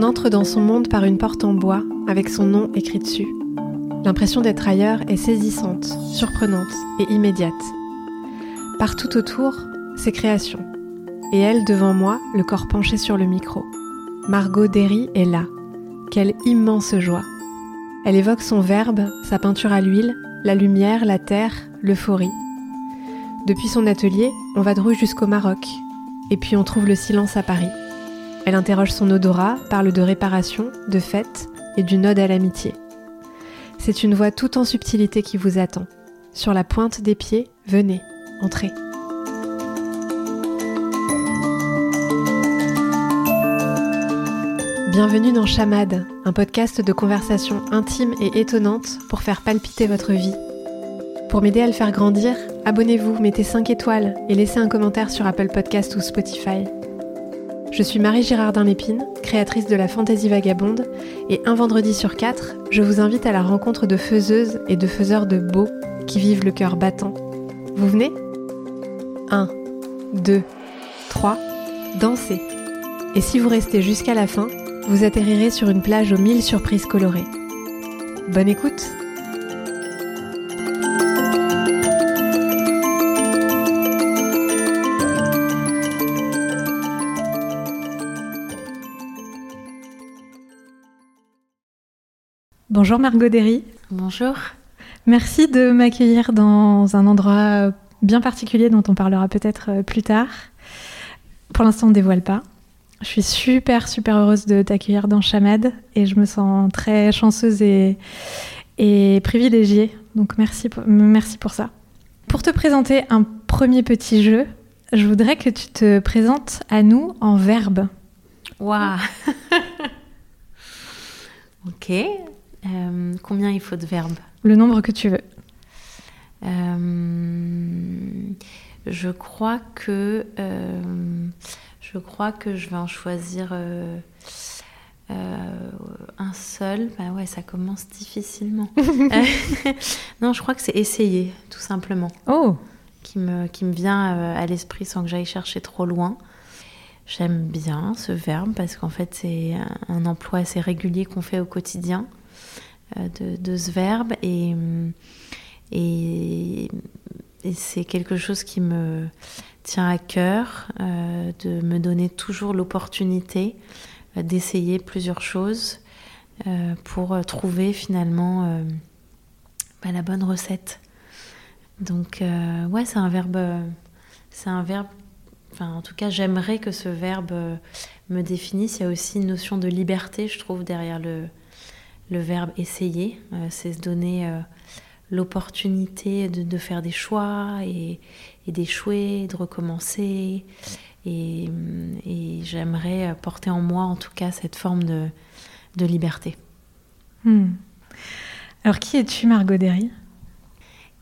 On entre dans son monde par une porte en bois avec son nom écrit dessus. L'impression d'être ailleurs est saisissante, surprenante et immédiate. Partout autour, ses créations. Et elle, devant moi, le corps penché sur le micro. Margot Derry est là. Quelle immense joie. Elle évoque son verbe, sa peinture à l'huile, la lumière, la terre, l'euphorie. Depuis son atelier, on va de jusqu'au Maroc. Et puis on trouve le silence à Paris. Elle interroge son odorat, parle de réparation, de fête et d'une ode à l'amitié. C'est une voix tout en subtilité qui vous attend. Sur la pointe des pieds, venez, entrez. Bienvenue dans Chamade, un podcast de conversation intime et étonnante pour faire palpiter votre vie. Pour m'aider à le faire grandir, abonnez-vous, mettez 5 étoiles et laissez un commentaire sur Apple Podcast ou Spotify. Je suis Marie Girardin Lépine, créatrice de la Fantaisie Vagabonde, et un vendredi sur quatre, je vous invite à la rencontre de faiseuses et de faiseurs de beaux qui vivent le cœur battant. Vous venez? 1, 2, 3, dansez. Et si vous restez jusqu'à la fin, vous atterrirez sur une plage aux mille surprises colorées. Bonne écoute Bonjour Margot Derry. Bonjour. Merci de m'accueillir dans un endroit bien particulier dont on parlera peut-être euh, plus tard. Pour l'instant, on ne dévoile pas. Je suis super, super heureuse de t'accueillir dans Chamad et je me sens très chanceuse et, et privilégiée. Donc merci pour, merci pour ça. Pour te présenter un premier petit jeu, je voudrais que tu te présentes à nous en verbe. Waouh Ok. Euh, combien il faut de verbes Le nombre que tu veux. Euh, je crois que euh, je crois que je vais en choisir un seul. Bah ouais, ça commence difficilement. non, je crois que c'est essayer, tout simplement. Oh. Qui me qui me vient à l'esprit sans que j'aille chercher trop loin. J'aime bien ce verbe parce qu'en fait c'est un emploi assez régulier qu'on fait au quotidien. Euh, de, ce verbe et, c'est quelque chose qui me tient à cœur euh, de me donner toujours l'opportunité euh, d'essayer plusieurs choses pour trouver finalement bah, la bonne recette. Donc ouais, c'est un verbe, c'est un verbe. Enfin, en tout cas, j'aimerais que ce verbe me définisse. Il y a aussi une notion de liberté, je trouve, derrière le, le verbe essayer, euh, c'est se donner euh, l'opportunité de, faire des choix et, d'échouer, de recommencer. Et, j'aimerais porter en moi, en tout cas, cette forme de, liberté. Hmm. Alors, qui es-tu, Margot Derry?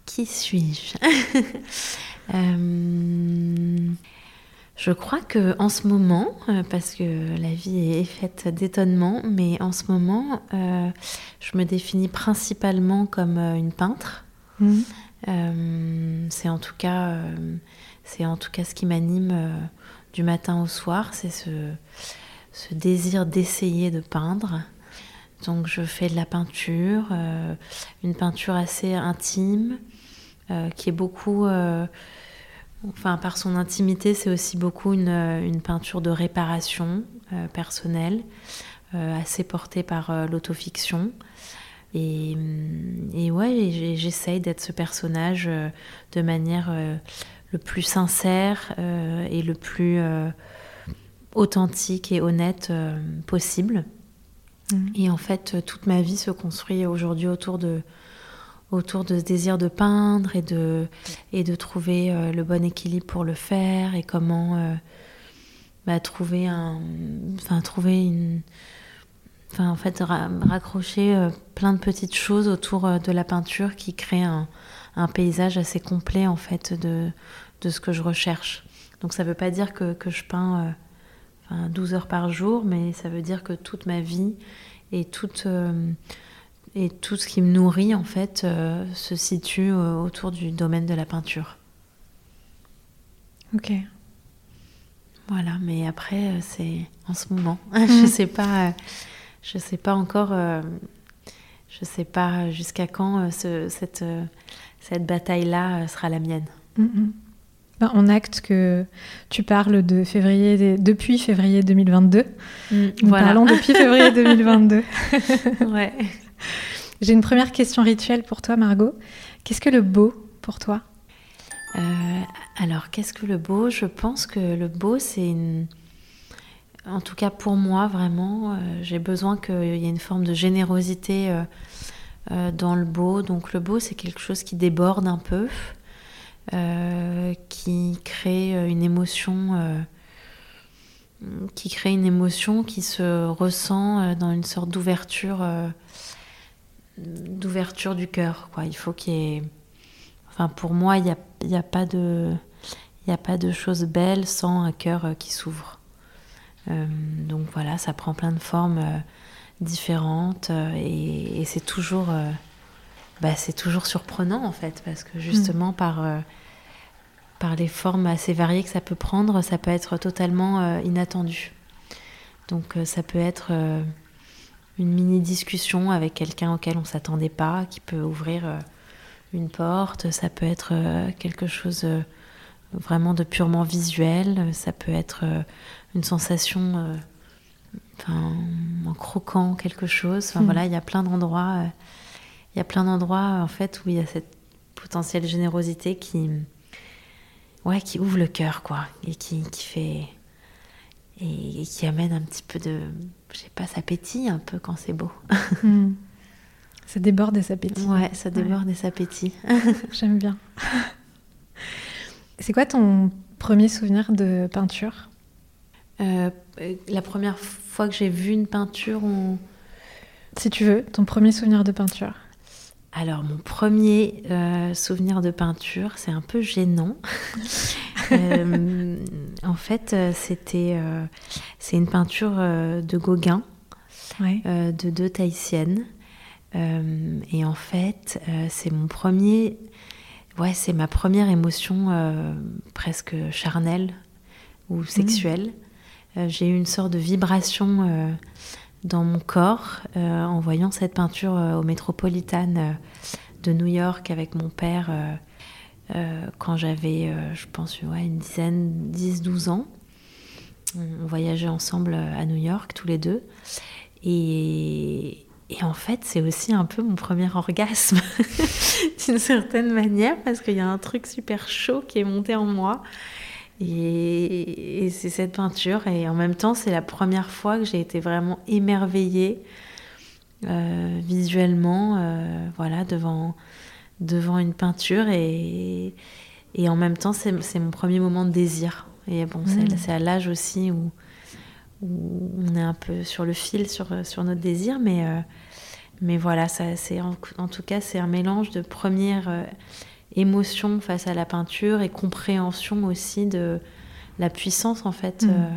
Qui suis-je? Euh, je crois que en ce moment, euh, parce que la vie est faite d'étonnements, mais en ce moment, euh, je me définis principalement comme euh, une peintre. Mmh. c'est en tout cas, c'est en tout cas ce qui m'anime du matin au soir, c'est ce, ce désir d'essayer de peindre. Donc je fais de la peinture, une peinture assez intime, qui est beaucoup Enfin, par son intimité, c'est aussi beaucoup une, euh, peinture de réparation euh, personnelle, euh, assez portée par l'autofiction. Et, mm, et, ouais, j'essaye d'être ce personnage de manière le plus sincère et le plus authentique et honnête possible. Mmh. Et en fait, toute ma vie se construit aujourd'hui autour de, autour de ce désir de peindre et de, et de trouver euh, le bon équilibre pour le faire et comment euh, bah, trouver un enfin trouver une enfin en fait raccrocher euh, plein de petites choses autour de la peinture qui crée un, un, paysage assez complet en fait de, de ce que je recherche. Donc ça veut pas dire que, que je peins 12 heures par jour mais ça veut dire que toute ma vie et toute et tout ce qui me nourrit, en fait, euh, se situe euh, autour du domaine de la peinture. Ok. Voilà, mais après, c'est en ce moment. je sais pas, je sais pas encore, je sais pas jusqu'à quand cette, cette bataille-là sera la mienne. Mm-hmm. Ben, on acte que tu parles de février, depuis février 2022. Mm, voilà. Parlons depuis février 2022. ouais. J'ai une première question rituelle pour toi, Margot. Qu'est-ce que le beau pour toi? Euh, Alors, qu'est-ce que le beau? Je pense que le beau, c'est une... En tout cas, pour moi, vraiment, euh, j'ai besoin qu'il y ait une forme de générosité euh, dans le beau. Donc, le beau, c'est quelque chose qui déborde un peu. Qui crée une émotion qui crée une émotion qui se ressent dans une sorte d'ouverture d'ouverture du cœur quoi il faut qu'il y ait enfin pour moi il n'y a, y a pas de il a pas de choses belles sans un cœur qui s'ouvre donc voilà ça prend plein de formes différentes et, c'est toujours bah, c'est toujours surprenant en fait, parce que justement mm. par, euh, par les formes assez variées que ça peut prendre, ça peut être totalement euh, inattendu. Donc euh, ça peut être une mini discussion avec quelqu'un auquel on s'attendait pas, qui peut ouvrir une porte, ça peut être quelque chose vraiment de purement visuel, ça peut être une sensation en croquant quelque chose. Enfin, mm. voilà, il y a plein d'endroits il y a plein d'endroits en fait où il y a cette potentielle générosité qui, ouais, qui ouvre le cœur, quoi, et qui, qui fait et, qui amène un petit peu de, je sais pas, ça pétille un peu quand c'est beau. Hmm. Ça déborde et ça pétille. Ouais, ça déborde et ça pétille. J'aime bien. C'est quoi ton premier souvenir de peinture? Euh, La première fois que j'ai vu une peinture, on... si tu veux, ton premier souvenir de peinture. Alors, mon premier euh, souvenir de peinture, c'est un peu gênant. Euh, en fait, euh, c'était c'est une peinture de Gauguin, de deux Tahitiennes. et en fait, c'est mon premier, ouais, c'est ma première émotion presque charnelle ou sexuelle. Mmh. J'ai eu une sorte de vibration dans mon corps euh, en voyant cette peinture euh, au Metropolitan euh, de New York avec mon père quand j'avais, je pense, une dizaine, 10-12 ans. On voyageait ensemble à New York, tous les deux. Et, en fait, c'est aussi un peu mon premier orgasme, d'une certaine manière, parce qu'il y a un truc super chaud qui est monté en moi. Et, c'est cette peinture. Et en même temps, c'est la première fois que j'ai été vraiment émerveillée euh, visuellement, euh, voilà, devant, devant une peinture. Et, et en même temps, c'est mon premier moment de désir. Et bon, c'est mmh. à l'âge aussi où, où, on est un peu sur le fil sur, sur notre désir. Mais, euh, mais voilà, ça, en, en tout cas, c'est un mélange de première émotion face à la peinture et compréhension aussi de la puissance en fait mm. euh,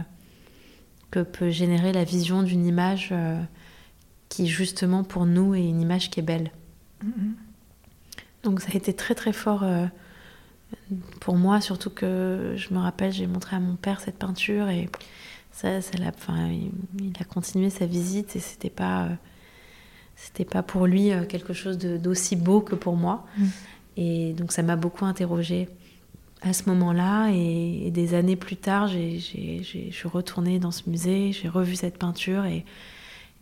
que peut générer la vision d'une image euh, qui justement pour nous est une image qui est belle. Donc ça a été très très fort euh, pour moi, surtout que je me rappelle, j'ai montré à mon père cette peinture et ça, ça l'a, enfin, il, a continué sa visite et c'était pas, c'était pas pour lui quelque chose d'aussi beau que pour moi. Mm. Et donc ça m'a beaucoup interrogée à ce moment-là. Et, des années plus tard, je suis retournée dans ce musée, j'ai revu cette peinture et,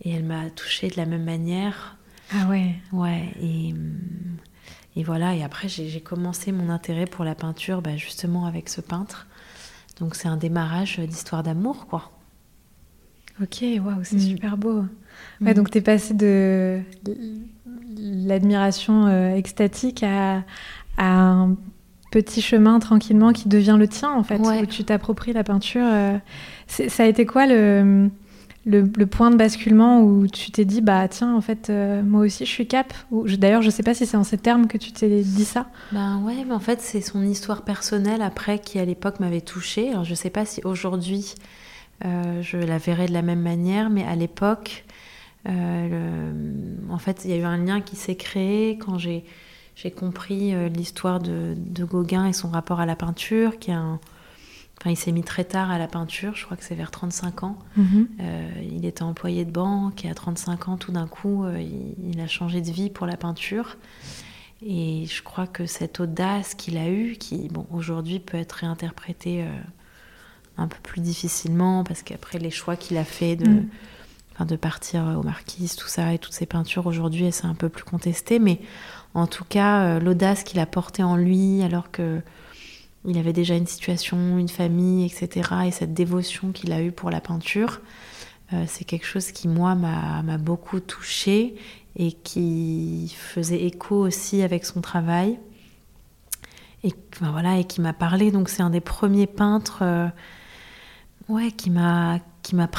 et elle m'a touchée de la même manière. Ah ouais Ouais. Et, et voilà. Et après, j'ai commencé mon intérêt pour la peinture bah, justement avec ce peintre. Donc c'est un démarrage d'histoire d'amour, quoi. Ok, waouh, c'est mm. super beau. Ouais, mm. donc tu es passé de l'admiration euh, extatique à, un petit chemin tranquillement qui devient le tien, en fait, où tu t'appropries la peinture. Euh. ça a été quoi le, le, point de basculement où tu t'es dit, bah tiens, en fait, euh, moi aussi, je suis cap D'ailleurs, je sais pas si c'est en ces termes que tu t'es dit ça. Ben ouais, mais en fait, c'est son histoire personnelle après qui, à l'époque, m'avait touchée. Alors, je sais pas si aujourd'hui euh, je la verrai de la même manière, mais à l'époque, euh, en fait, il y a eu un lien qui s'est créé quand j'ai compris l'histoire de, Gauguin et son rapport à la peinture, qui est un, Enfin, il s'est mis très tard à la peinture, je crois que c'est vers 35 ans. Mhm. Euh, il était employé de banque et à 35 ans, tout d'un coup, euh, il, il a changé de vie pour la peinture. Et je crois que cette audace qu'il a eue, qui bon, aujourd'hui peut être réinterprétée euh, un peu plus difficilement, parce qu'après les choix qu'il a fait de, Mm. enfin, de partir aux marquises, tout ça, et toutes ces peintures aujourd'hui, c'est un peu plus contesté. Mais en tout cas, l'audace qu'il a portée en lui, alors que il avait déjà une situation, une famille, etc., et cette dévotion qu'il a eue pour la peinture, euh, c'est quelque chose qui, moi, m'a beaucoup touchée et qui faisait écho aussi avec son travail. Et, enfin, voilà, et qui m'a parlé. Donc, c'est un des premiers peintres euh, ouais, qui m'a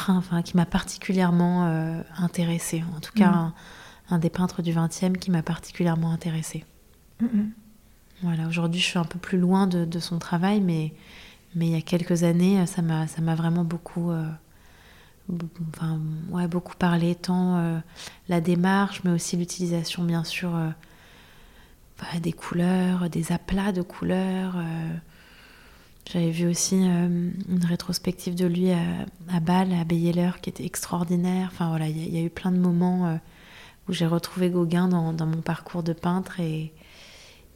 enfin, qui m'a particulièrement euh, intéressée. En tout cas, Mhm. un, un des peintres du XXe qui m'a particulièrement intéressée. Mhm. Voilà, aujourd'hui, je suis un peu plus loin de, son travail, mais, mais il y a quelques années, ça m'a, ça m'a vraiment beaucoup, euh, enfin, ouais, beaucoup parlé, tant euh, la démarche, mais aussi l'utilisation, bien sûr, euh, bah, des couleurs, des aplats de couleurs. euh. J'avais vu aussi euh, une rétrospective de lui à, Bâle, à Beyeler, qui était extraordinaire. Enfin voilà, il y, a- eu plein de moments euh, où j'ai retrouvé Gauguin dans, dans mon parcours de peintre et,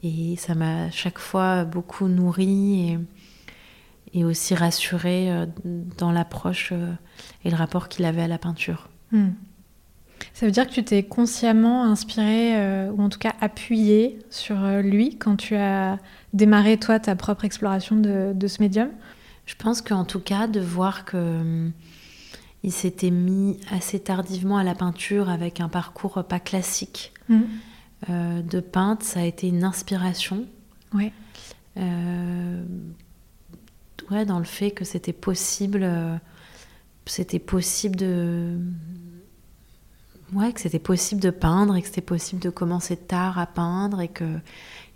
et ça m'a chaque fois beaucoup nourri et, et aussi rassuré euh, dans l'approche euh, et le rapport qu'il avait à la peinture. Hmm. Ça veut dire que tu t'es consciemment inspiré, euh, ou en tout cas appuyé sur lui quand tu as démarré toi ta propre exploration de, de ce médium? Je pense qu'en tout cas, de voir que hum, il s'était mis assez tardivement à la peinture avec un parcours pas classique Hmm. Euh, de peintre, ça a été une inspiration. Ouais. Euh, ouais, dans le fait que c'était possible, euh, c'était possible de, ouais, que c'était possible de peindre et que c'était possible de commencer tard à peindre et que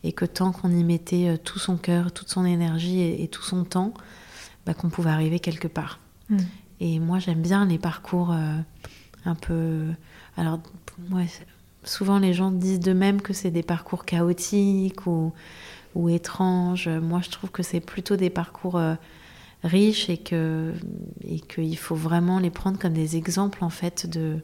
et que tant qu'on y mettait tout son cœur, toute son énergie et, et tout son temps, bah, qu'on pouvait arriver quelque part. Hmm. Et moi, j'aime bien les parcours un peu. Alors, ouais, souvent les gens disent d'eux-mêmes que c'est des parcours chaotiques ou, ou étranges. Moi, je trouve que c'est plutôt des parcours euh, riches et que et qu'il faut vraiment les prendre comme des exemples en fait de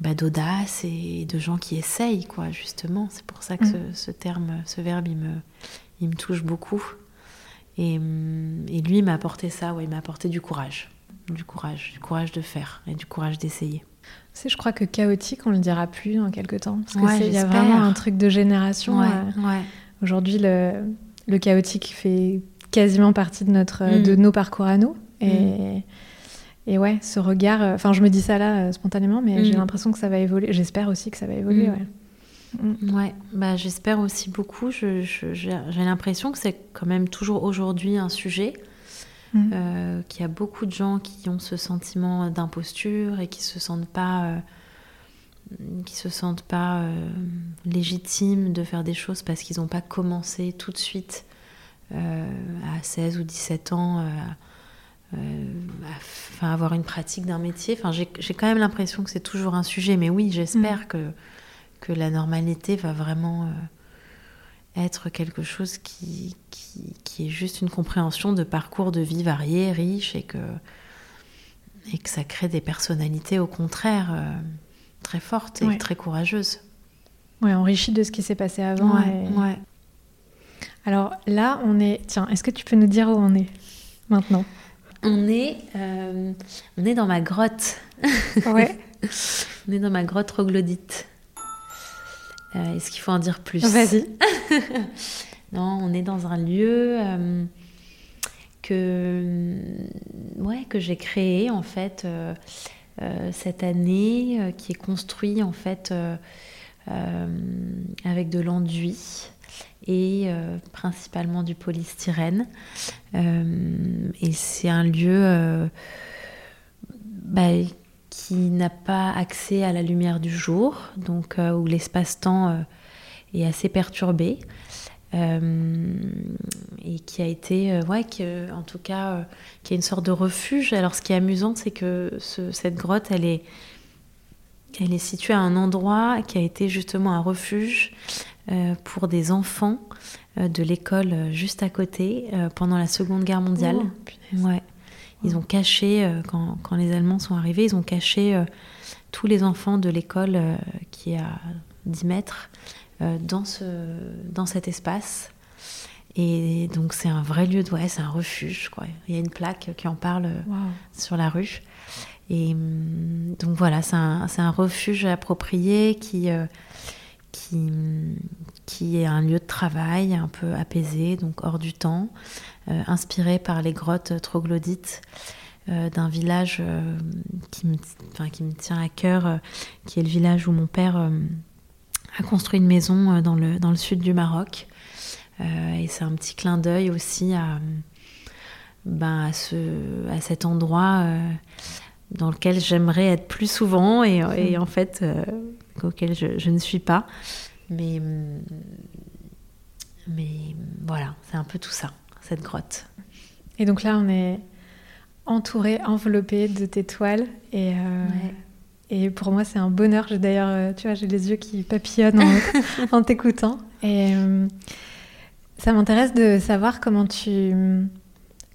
bah, d'audace et de gens qui essayent quoi justement. C'est pour ça que Mm. ce, ce terme, ce verbe, il me il me touche beaucoup. Et, hum, et lui il m'a apporté ça, ouais, il m'a apporté du courage, du courage, du courage de faire et du courage d'essayer. Je crois que chaotique, on le dira plus dans quelques temps. Parce Ouais, qu'il y a vraiment un truc de génération. Ouais, euh, ouais. Aujourd'hui, le, le chaotique fait quasiment partie de, notre, Mm. de nos parcours à nous. Et, et ouais, ce regard, euh, enfin, je me dis ça là euh, spontanément, mais Mm. j'ai l'impression que ça va évoluer. J'espère aussi que ça va évoluer. Mm. ouais. Mm. Bah, j'espère aussi beaucoup. Je- je- J'ai j'ai l'impression que c'est quand même toujours aujourd'hui un sujet, Mm. euh, qu'il y a beaucoup de gens qui ont ce sentiment d'imposture et qui se sentent pas, euh, qui se sentent pas euh, légitimes de faire des choses parce qu'ils n'ont pas commencé tout de suite à 16 ou 17 ans. à enfin, avoir une pratique d'un métier. Enfin, j'ai quand même l'impression que c'est toujours un sujet, mais oui, j'espère que, que la normalité va vraiment être quelque chose qui, qui, qui est juste une compréhension de parcours de vie variés, riches, et que, et que ça crée des personnalités au contraire euh, très fortes et Ouais. très courageuses. Ouais, enrichi de ce qui s'est passé avant. Ouais, et- ouais. Alors là, on est. Tiens, est-ce que tu peux nous dire où on est maintenant? On est, euh, on est dans ma grotte. Ouais. On est dans ma grotte troglodyte. Euh, Est-ce qu'il faut en dire plus Vas-y. Non, on est dans un lieu euh, que, ouais, que j'ai créé en fait euh, euh, cette année, euh, qui est construit en fait euh, euh, avec de l'enduit et euh, principalement du polystyrène. Euh, et c'est un lieu euh, bah, qui n'a pas accès à la lumière du jour, donc euh, où l'espace-temps euh, est assez perturbé. Euh, et qui a été, ouais, en tout cas, qui est une sorte de refuge. Alors, ce qui est amusant, c'est que ce- cette grotte, elle est, elle est située à un endroit qui a été justement un refuge pour des enfants de l'école juste à côté pendant la Seconde Guerre mondiale. Oh, ouais. Ils ont caché, quand, quand, les Allemands sont arrivés, ils ont caché tous les enfants de l'école qui est à 10 mètres dans, ce, dans cet espace. Et donc c'est un vrai lieu de ouais, c'est un refuge. Quoi. Il y a une plaque qui en parle sur la rue. Et hum, donc voilà, c'est un, un, refuge approprié qui, euh, qui, qui est un lieu de travail un peu apaisé, donc hors du temps, euh, inspiré par les grottes troglodytes euh, d'un village qui, me, enfin, qui me tient à cœur, qui est le village où mon père a construit une maison dans le, dans le sud du Maroc. et c'est un petit clin d'œil aussi à, ben, à, ce, à cet endroit dans lequel j'aimerais être plus souvent et, hmm. en fait euh, auquel je, ne suis pas. Mais, mais voilà, c'est un peu tout ça, cette grotte. Et donc là, on est entouré, enveloppé de tes toiles et, euh, et pour moi, c'est un bonheur. J'ai d'ailleurs, euh, tu vois, j'ai les yeux qui papillonnent en, en t'écoutant et ça m'intéresse de savoir comment tu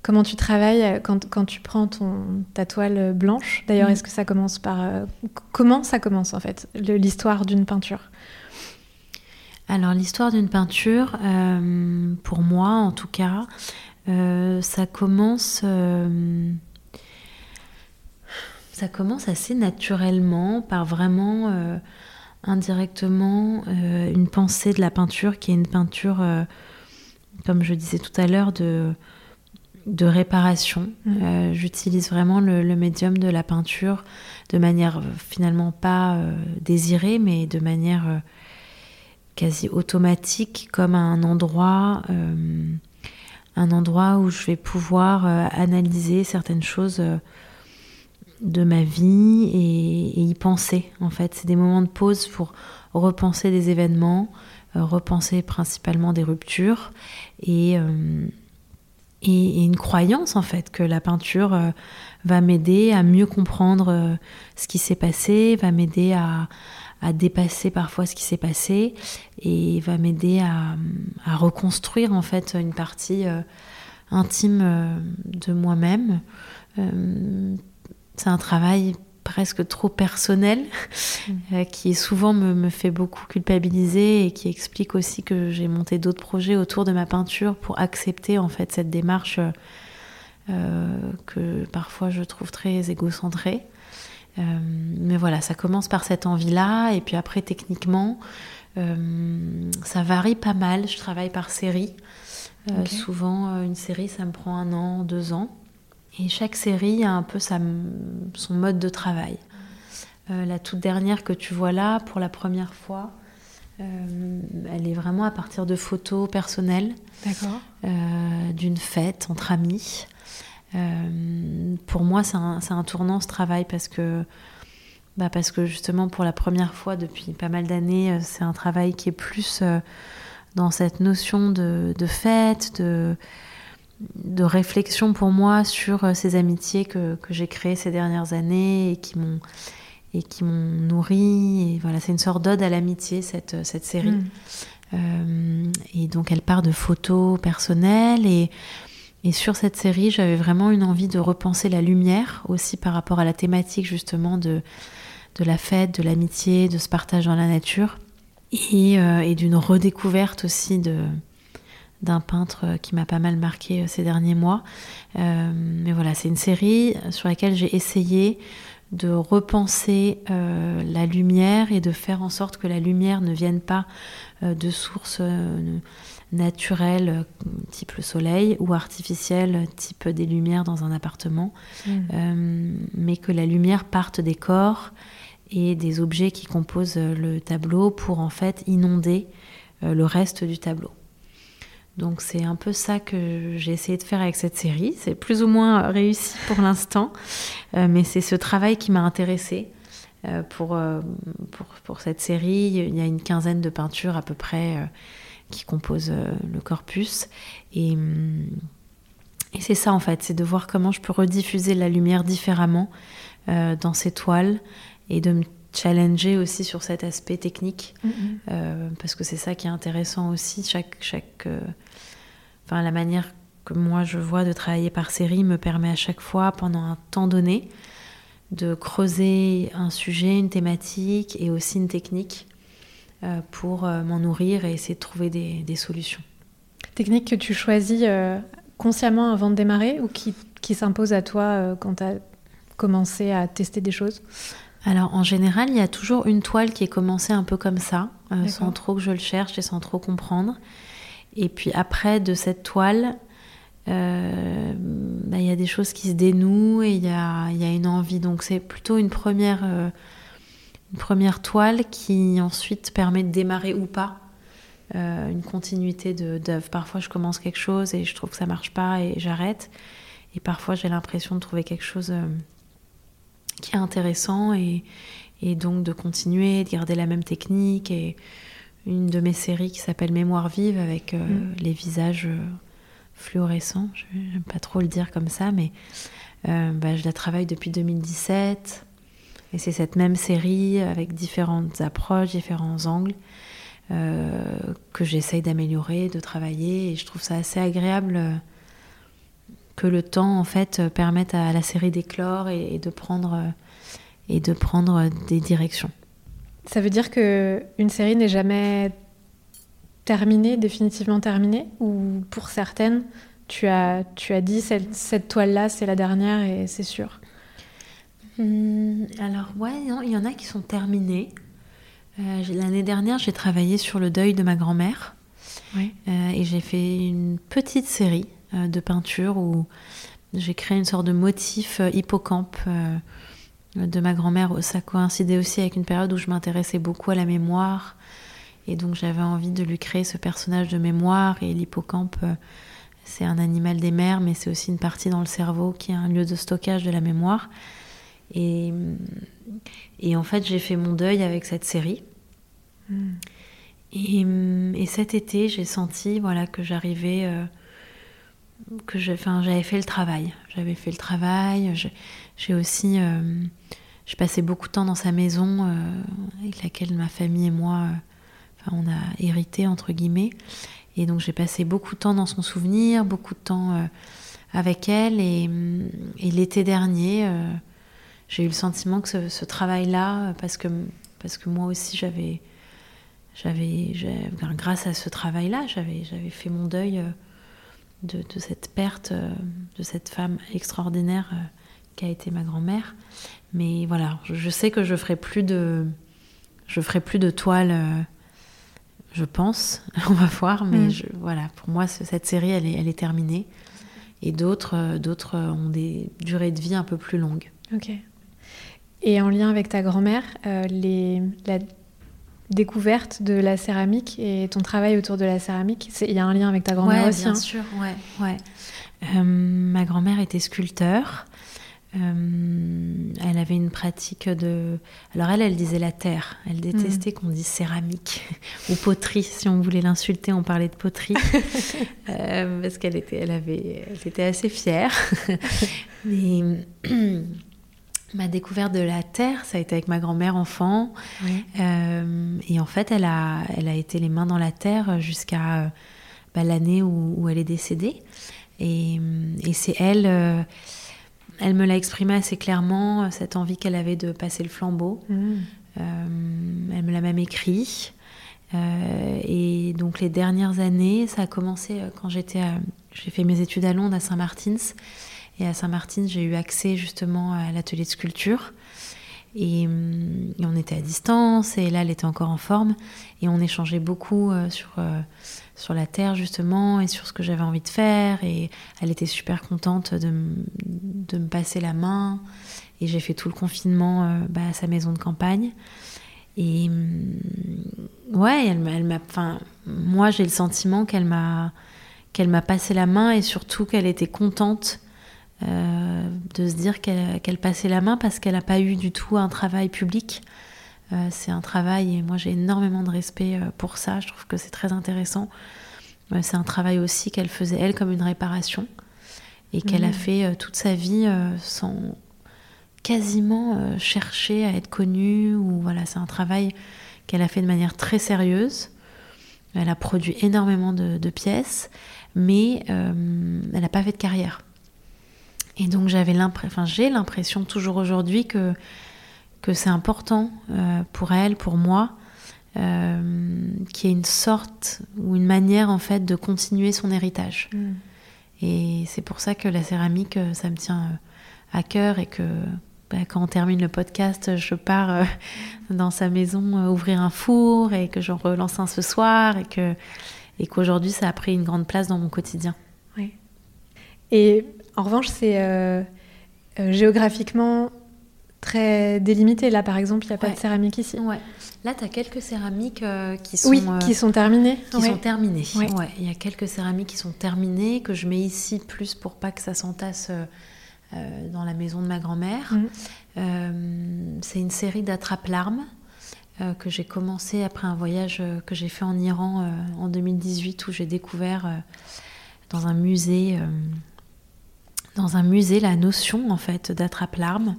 Comment tu travailles euh, quand, quand, tu prends ton, ta toile blanche D'ailleurs, mm. est-ce que ça commence par... Euh, comment ça commence en fait, l'histoire d'une peinture? Alors l'histoire d'une peinture, euh, pour moi en tout cas, ça commence... ça commence assez naturellement par vraiment indirectement une pensée de la peinture qui est une peinture, comme je disais tout à l'heure, de de réparation. Mm. Euh, j'utilise vraiment le, médium de la peinture de manière euh, finalement pas euh, désirée, mais de manière quasi automatique, comme un endroit, un endroit où je vais pouvoir analyser certaines choses de ma vie et, y penser. En fait, c'est des moments de pause pour repenser des événements, repenser principalement des ruptures et et, une croyance en fait que la peinture euh, va m'aider à mieux comprendre euh, ce qui s'est passé, va m'aider à, dépasser parfois ce qui s'est passé et va m'aider à, reconstruire en fait une partie euh, intime de moi-même. c'est un travail presque trop personnel, mm. euh, qui souvent me, fait beaucoup culpabiliser et qui explique aussi que j'ai monté d'autres projets autour de ma peinture pour accepter en fait cette démarche euh, que parfois je trouve très égocentrée. Euh, mais voilà, ça commence par cette envie-là, et puis après techniquement, ça varie pas mal. Je travaille par série. Souvent, une série, ça me prend un an, deux ans. Et chaque série a un peu sa, son mode de travail. Euh, la toute dernière que tu vois là, pour la première fois, euh, elle est vraiment à partir de photos personnelles euh, d'une fête entre amis. Pour moi, c'est un, un, tournant ce travail parce que, bah parce que justement, pour la première fois depuis pas mal d'années, c'est un travail qui est plus dans cette notion de, de fête, de, de réflexion pour moi sur euh, ces amitiés que, j'ai créées ces dernières années et qui m'ont et qui m'ont nourri. Et voilà, c'est une sorte d'ode à l'amitié cette, euh, cette série. Mm. Euh, et donc elle part de photos personnelles et, et sur cette série, j'avais vraiment une envie de repenser la lumière aussi par rapport à la thématique justement de, la fête, de l'amitié, de ce partage dans la nature et, et d'une redécouverte aussi de, d'un peintre qui m'a pas mal marqué euh, ces derniers mois. Euh, mais voilà, c'est une série sur laquelle j'ai essayé de repenser euh, la lumière et de faire en sorte que la lumière ne vienne pas de sources naturelles type le soleil ou artificielles type des lumières dans un appartement, mmh. mais que la lumière parte des corps et des objets qui composent le tableau pour en fait inonder le reste du tableau. Donc c'est un peu ça que j'ai essayé de faire avec cette série. C'est plus ou moins réussi pour l'instant, euh, mais c'est ce travail qui m'a intéressée. Euh, pour, euh, pour, pour, cette série, il y a une quinzaine de peintures à peu près qui composent le corpus. Et, et c'est ça en fait, c'est de voir comment je peux rediffuser la lumière différemment dans ces toiles et de me challenger aussi sur cet aspect technique, Mhm. euh, parce que c'est ça qui est intéressant aussi. Chaque, chaque, enfin, la manière que moi je vois de travailler par série me permet à chaque fois, pendant un temps donné, de creuser un sujet, une thématique et aussi une technique euh, pour euh, m'en nourrir et essayer de trouver des, des solutions. Technique que tu choisis euh, consciemment avant de démarrer ou qui, qui s'impose à toi euh, quand tu as commencé à tester des choses? Alors en général, il y a toujours une toile qui est commencée un peu comme ça, euh, sans trop que je le cherche et sans trop comprendre. Et puis après, de cette toile, euh, bah, il y a des choses qui se dénouent et il y a, une envie. Donc c'est plutôt une première, euh, une première toile qui ensuite permet de démarrer ou pas euh, une continuité d'œuvre. Parfois, je commence quelque chose et je trouve que ça marche pas et j'arrête. Et parfois, j'ai l'impression de trouver quelque chose qui est intéressant et, et donc de continuer, de garder la même technique. Et une de mes séries qui s'appelle Mémoire vive avec euh, Mm. les visages euh, fluorescents, je n'aime pas trop le dire comme ça, mais euh, bah, je la travaille depuis 2017. Et c'est cette même série avec différentes approches, différents angles euh, que j'essaye d'améliorer, de travailler. Et je trouve ça assez agréable que le temps en fait permette à la série d'éclore et, et de prendre et de prendre des directions. Ça veut dire que une série n'est jamais terminée, définitivement terminée Ou pour certaines, tu as, tu as dit cette, cette toile-là, c'est la dernière et c'est sûr? Hum, alors ouais, il y en a qui sont terminés. Euh, L'année dernière, j'ai travaillé sur le deuil de ma grand-mère. Oui. Euh, et j'ai fait une petite série euh, de peintures où j'ai créé une sorte de motif hippocampe de ma grand-mère. Ça coïncidait aussi avec une période où je m'intéressais beaucoup à la mémoire. Et donc j'avais envie de lui créer ce personnage de mémoire. Et l'hippocampe, euh, c'est un animal des mers, mais c'est aussi une partie dans le cerveau qui est un lieu de stockage de la mémoire. Et, en fait, j'ai fait mon deuil avec cette série. Et, et cet été, j'ai senti voilà, que j'arrivais, euh, que j'avais fait le travail. J'avais fait le travail. J'ai aussi, euh, je passais beaucoup de temps dans sa maison, euh, avec laquelle ma famille et moi, euh, on a hérité entre guillemets. Et donc j'ai passé beaucoup de temps dans son souvenir, beaucoup de temps avec elle. Et, et l'été dernier, j'ai eu le sentiment que ce, travail-là, parce que, parce que moi aussi j'avais j'avais, grâce à ce travail-là, j'avais, j'avais fait mon deuil de, cette perte de cette femme extraordinaire euh, qui a été ma grand-mère. Mais voilà, je, je sais que je ferai plus de, je ferai plus de toiles, euh, je pense. On va voir, mais Mm. je- voilà, pour moi, ce- cette série, elle est, elle est terminée. Et d'autres, euh, d'autres ont des durées de vie un peu plus longues. Ok. Et en lien avec ta grand-mère, euh, les, la découverte de la céramique et ton travail autour de la céramique, il y a un lien avec ta grand-mère Ouais, aussi. bien hein. sûr, ouais, ouais. Euh, ma grand-mère était sculpteur. Euh, elle avait une pratique de. Alors elle, elle disait la terre. Elle détestait qu'on dise céramique ou poterie. Si on voulait l'insulter, on parlait de poterie Euh, parce qu'elle était, elle avait, elle était assez fière. Mais ma découverte de la terre, ça a été avec ma grand-mère enfant. Euh, et en fait, elle a, elle a été les mains dans la terre jusqu'à bah, l'année où, où elle est décédée. Et, et c'est elle, elle me l'a exprimé assez clairement, euh, cette envie qu'elle avait de passer le flambeau. Mm. Euh, elle me l'a même écrit. Euh, et donc les dernières années, ça a commencé quand j'étais, à- j'ai fait mes études à Londres, à Saint-Martin's. Et à Saint-Martin, j'ai eu accès justement à l'atelier de sculpture. Et, et on était à distance, et là, elle était encore en forme. Et on échangeait beaucoup sur, sur la terre, justement, et sur ce que j'avais envie de faire. Et elle était super contente de, de me passer la main. Et j'ai fait tout le confinement euh, bah, à sa maison de campagne. Et hum, ouais, elle, elle m'a. Enfin, moi, j'ai le sentiment qu'elle m'a qu'elle m'a passé la main et surtout qu'elle était contente euh, de se dire qu'elle passait la main parce qu'elle n'a pas eu du tout un travail public. Euh, c'est un travail et moi j'ai énormément de respect euh, pour ça. Je trouve que c'est très intéressant. Euh, c'est un travail aussi qu'elle faisait elle comme une réparation et qu'elle a Mhm. fait toute sa vie sans quasiment cherché à être connue ou voilà, c'est un travail qu'elle a fait de manière très sérieuse. Elle a produit énormément de, pièces, mais elle n'a pas fait de carrière. Et donc j'avais l'impression, j'ai l'impression toujours aujourd'hui que que c'est important pour elle, pour moi, euh, qui est une sorte ou une manière en fait de continuer son héritage. Mm. Et c'est pour ça que la céramique, euh, ça me tient euh, à cœur et que bah, quand on termine le podcast, je pars dans sa maison ouvrir un four et que j'en relance un ce soir et que et qu'aujourd'hui ça a pris une grande place dans mon quotidien. Oui. Et en revanche, c'est géographiquement très délimité. Là, par exemple, il n'y a pas de céramique ici. Ouais. Là, tu as quelques céramiques euh, qui sont... Oui, qui sont terminées. Qui sont terminées. Ouais. Il y a quelques céramiques qui sont terminées, que je mets ici plus pour pas que ça s'entasse euh, euh, dans la maison de ma grand-mère. Mm. C'est une série d'attrape-larmes que j'ai commencé après un voyage que j'ai fait en Iran en 2018 où j'ai découvert dans un musée... dans un musée, la notion en fait d'attrape-larmes.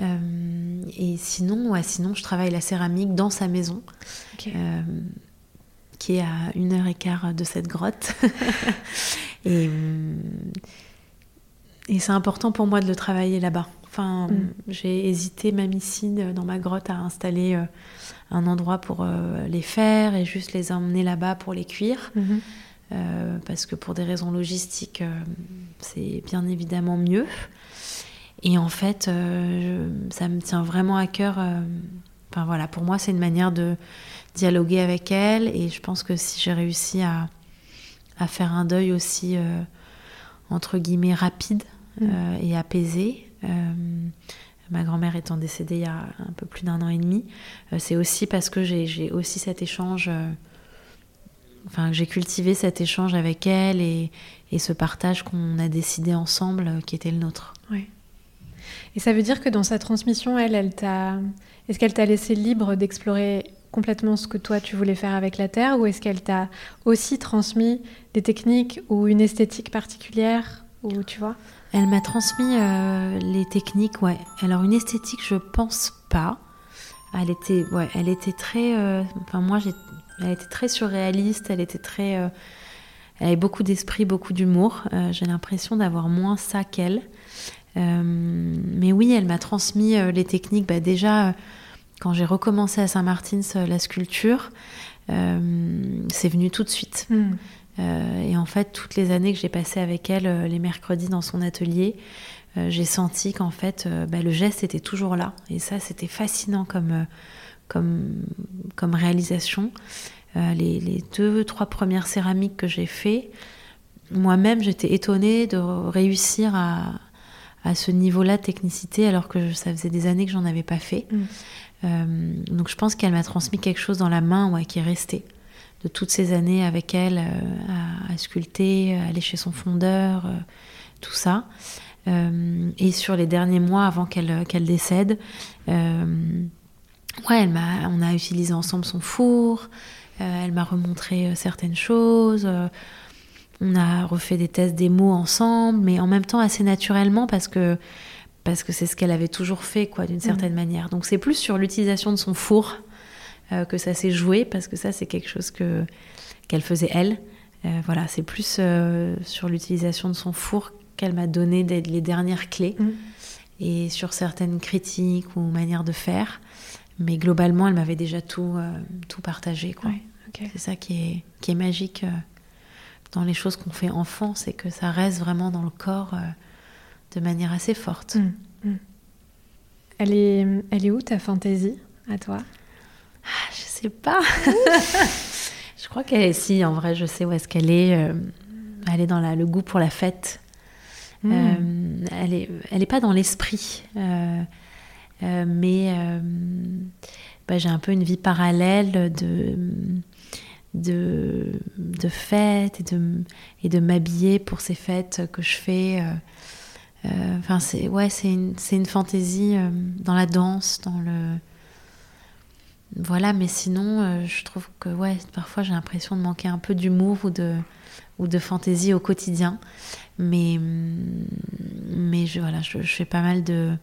Euh, et sinon, ouais, sinon, je travaille la céramique dans sa maison, euh, qui est à une heure et quart de cette grotte. et, euh, et c'est important pour moi de le travailler là-bas. Enfin, mm. j'ai hésité même ici dans ma grotte à installer un endroit pour les faire et juste les emmener là-bas pour les cuire. Mm-hmm. parce que pour des raisons logistiques, c'est bien évidemment mieux. Et en fait, euh, ça me tient vraiment à cœur. Euh, enfin voilà, pour moi, c'est une manière de dialoguer avec elle. Et je pense que si j'ai réussi à, à, faire un deuil aussi, euh, entre guillemets, rapide mm. et apaisé, ma grand-mère étant décédée il y a un peu plus d'un an et demi, c'est aussi parce que j'ai aussi cet échange enfin, j'ai cultivé cet échange avec elle et, et ce partage qu'on a décidé ensemble qui était le nôtre. Oui. Et ça veut dire que dans sa transmission, elle, elle t'a, est-ce qu'elle t'a laissé libre d'explorer complètement ce que toi tu voulais faire avec la terre, ou est-ce qu'elle t'a aussi transmis des techniques ou une esthétique particulière, ou tu vois? Elle m'a transmis euh, les techniques, ouais. Alors une esthétique, je pense pas. Elle était, ouais, elle était très, euh, enfin moi, j'ai, elle était très surréaliste. Elle était très, euh, elle avait beaucoup d'esprit, beaucoup d'humour. j'ai l'impression d'avoir moins ça qu'elle. Euh, mais oui, elle m'a transmis euh, les techniques. Bah, déjà, euh, quand j'ai recommencé à Saint-Martin la sculpture, c'est venu tout de suite. Hmm. et en fait, toutes les années que j'ai passées avec elle, les mercredis dans son atelier, j'ai senti qu'en fait, bah, le geste était toujours là. Et ça, c'était fascinant comme, comme, comme réalisation. les, les, deux, trois premières céramiques que j'ai fait, moi-même, j'étais étonnée de réussir à, à ce niveau-là de technicité, alors que ça faisait des années que j'en avais pas fait. Mm. Euh, donc je pense qu'elle m'a transmis quelque chose dans la main ouais, qui est resté de toutes ces années avec elle euh, à, sculpter, à aller chez son fondeur, euh, tout ça. et sur les derniers mois avant qu'elle décède, ouais, elle m'a, on a utilisé ensemble son four, elle m'a remontré certaines choses. On a refait des tests des mots ensemble, mais en même temps assez naturellement parce que parce que c'est ce qu'elle avait toujours fait, quoi, d'une certaine mm. manière. Donc c'est plus sur l'utilisation de son four euh, que ça s'est joué, parce que ça c'est quelque chose que qu'elle faisait elle. Euh, voilà, c'est plus euh, sur l'utilisation de son four qu'elle m'a donné les dernières clés mm. et sur certaines critiques ou manières de faire. Mais globalement, elle m'avait déjà tout, tout partagé. Quoi. C'est ça qui est, qui est magique dans les choses qu'on fait enfant, c'est que ça reste vraiment dans le corps euh, de manière assez forte. Mm, mm. Elle, est, elle est où ta fantaisie à toi? Ah, Je sais pas. je crois qu'elle est si, en vrai, je sais où est-ce qu'elle est. Euh, elle est dans la, le goût pour la fête. Mm. Euh, elle n'est elle est pas dans l'esprit. mais bah, j'ai un peu une vie parallèle de de, de fêtes et de, et de m'habiller pour ces fêtes que je fais. Euh, euh, enfin, c'est ouais, c'est une, une, fantaisie euh, dans la danse, dans le. Voilà, mais sinon, je trouve que ouais, parfois j'ai l'impression de manquer un peu d'humour ou de, ou de fantaisie au quotidien. Mais, mais je, voilà, je, fais pas mal de,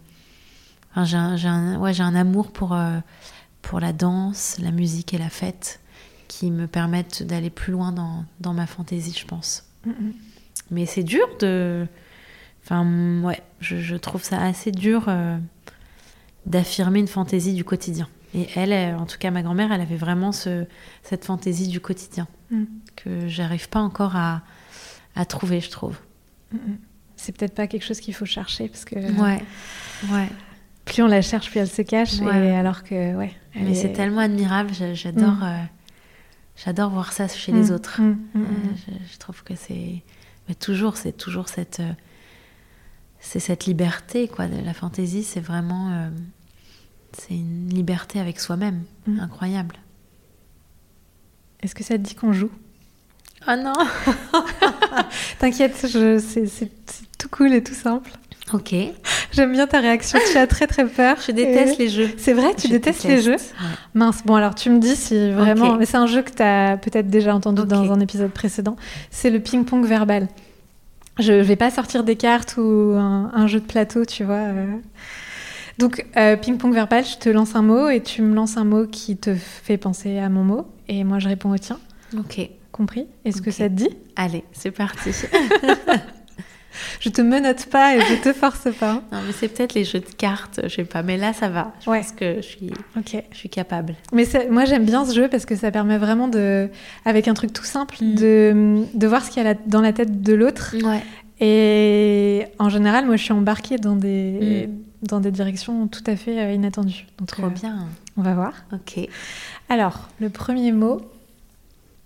Enfin, j'ai un, un- ouais, un amour pour, pour la danse, la musique et la fête qui me permettent d'aller plus loin dans, dans ma fantaisie, je pense. Mhm. Mais c'est dur de. Enfin, ouais, je, je trouve ça assez dur euh, d'affirmer une fantaisie du quotidien. Et elle, euh, en tout cas ma grand-mère, elle avait vraiment ce, cette fantaisie du quotidien Mm. que j'arrive pas encore à, à trouver, je trouve. Mhm. C'est peut-être pas quelque chose qu'il faut chercher parce que Ouais, ouais. plus on la cherche, plus elle se cache. Ouais. Et alors que, ouais. Mais est- c'est tellement admirable, j'a- j'adore Mm. J'adore voir ça chez Mm, les autres. mm, mm, Euh, mm. je, je trouve que c'est mais toujours c'est toujours cette euh, c'est cette liberté quoi la fantaisie c'est vraiment euh, c'est une liberté avec soi-même Mm. incroyable Est-ce que ça te dit qu'on joue? Oh non T'inquiète, c'est tout cool et tout simple. Ok J'aime bien ta réaction. Tu as très très peur. je déteste Et- les jeux C'est vrai, tu Je détestes les jeux ouais. Mince, bon alors tu me dis si vraiment... Mais c'est un jeu que tu as peut-être déjà entendu dans un épisode précédent. C'est le ping-pong verbal. Je vais pas sortir des cartes ou un, un jeu de plateau, tu vois. euh. Donc, euh, ping-pong verbal, je te lance un mot et tu me lances un mot qui te fait penser à mon mot. Et moi, je réponds au tien. ok Compris? Est-ce que ça te dit? Allez c'est parti Je te menote pas et je te force pas. non mais c'est peut-être les jeux de cartes je sais pas mais là ça va je Ouais. pense que je suis Ok. je suis capable Mais moi j'aime bien ce jeu parce que ça permet vraiment de, avec un truc tout simple, Mm. de, de voir ce qu'il y a dans la tête de l'autre. ouais Et en général, moi je suis embarquée dans des, dans des directions tout à fait euh, inattendues. Donc trop euh, bien on va voir. ok Alors, le premier mot,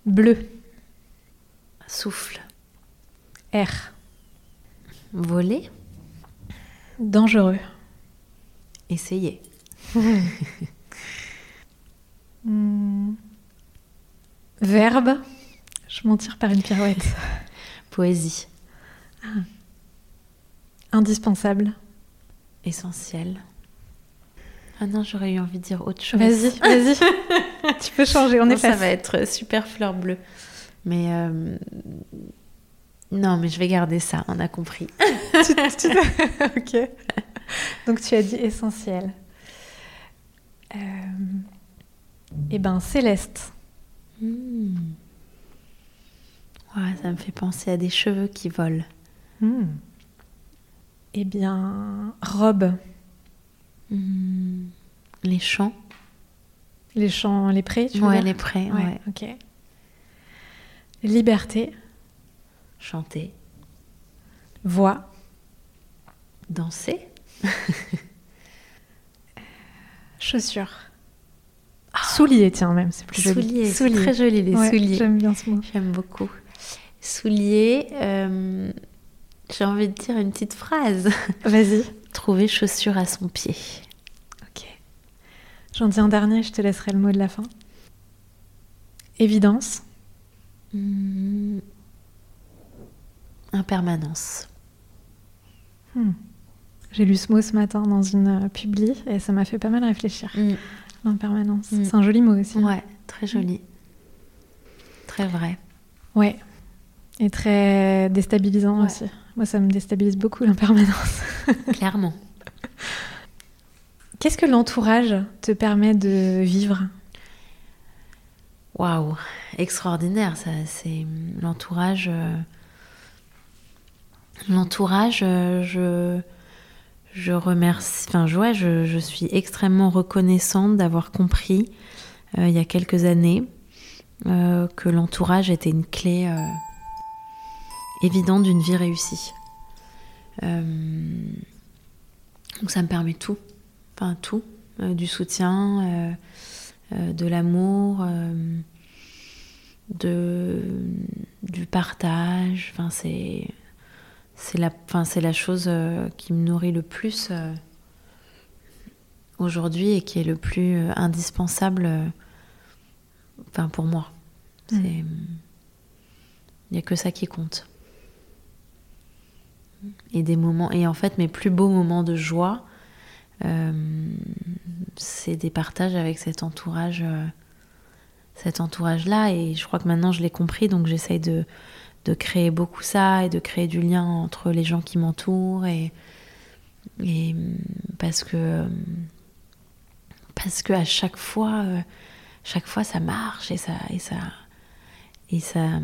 bleu, souffle R, voler dangereux, essayer Hmm. verbe, je m'en tire par une pirouette, poésie indispensable. essentiel. Ah non, j'aurais eu envie de dire autre chose. Vas-y, vas-y, tu peux changer, on Non, est ça va être super fleur bleue. Mais euh, non, mais je vais garder ça. On a compris. Tu- tu- ok. Donc tu as dit essentiel. Euh, Eh ben céleste. Hmm. Ouais, ça me fait penser à des cheveux qui volent. Hmm. Eh bien robe. Hmm. Les champs. Les champs, les prés, tu Ouais, les prés. Ouais, Ouais. ok. Liberté, Chanter. voix, Danser. chaussures. Souliers, tiens même, c'est plus joli. Souliers. Très joli, les Ouais, souliers. J'aime bien ce mot. J'aime beaucoup. Souliers. euh, J'ai envie de dire une petite phrase. Vas-y. Trouver chaussure à son pied. Ok. J'en dis un dernier, je te laisserai le mot de la fin. Évidence, Hmm. Impermanence. Hmm. J'ai lu ce mot ce matin dans une euh, publi et ça m'a fait pas mal réfléchir. Hmm. L'impermanence. Mm. C'est un joli mot aussi. Ouais, très joli. Très vrai. Ouais. Et très déstabilisant Ouais. aussi. Moi, ça me déstabilise beaucoup l'impermanence. Clairement. Qu'est-ce que l'entourage te permet de vivre? Waouh, extraordinaire ça. C'est l'entourage. euh, L'entourage, euh, je, je remercie. Enfin, ouais, je, je suis extrêmement reconnaissante d'avoir compris euh, il y a quelques années euh, que l'entourage était une clé évidente d'une vie réussie. Donc ça me permet tout, enfin tout, du soutien. de l'amour, de, du partage. Enfin, c'est, c'est, la, enfin, c'est la chose euh, qui me nourrit le plus euh, aujourd'hui et qui est le plus euh, indispensable enfin, pour moi. Mm. il n'y a que ça qui compte. Et des moments, et en fait, mes plus beaux moments de joie, c'est des partages avec cet entourage, cet entourage-là. Et je crois que maintenant je l'ai compris, donc j'essaye de, de créer beaucoup ça et de créer du lien entre les gens qui m'entourent et, Et parce que parce que à chaque fois, chaque fois ça marche et ça et ça et ça.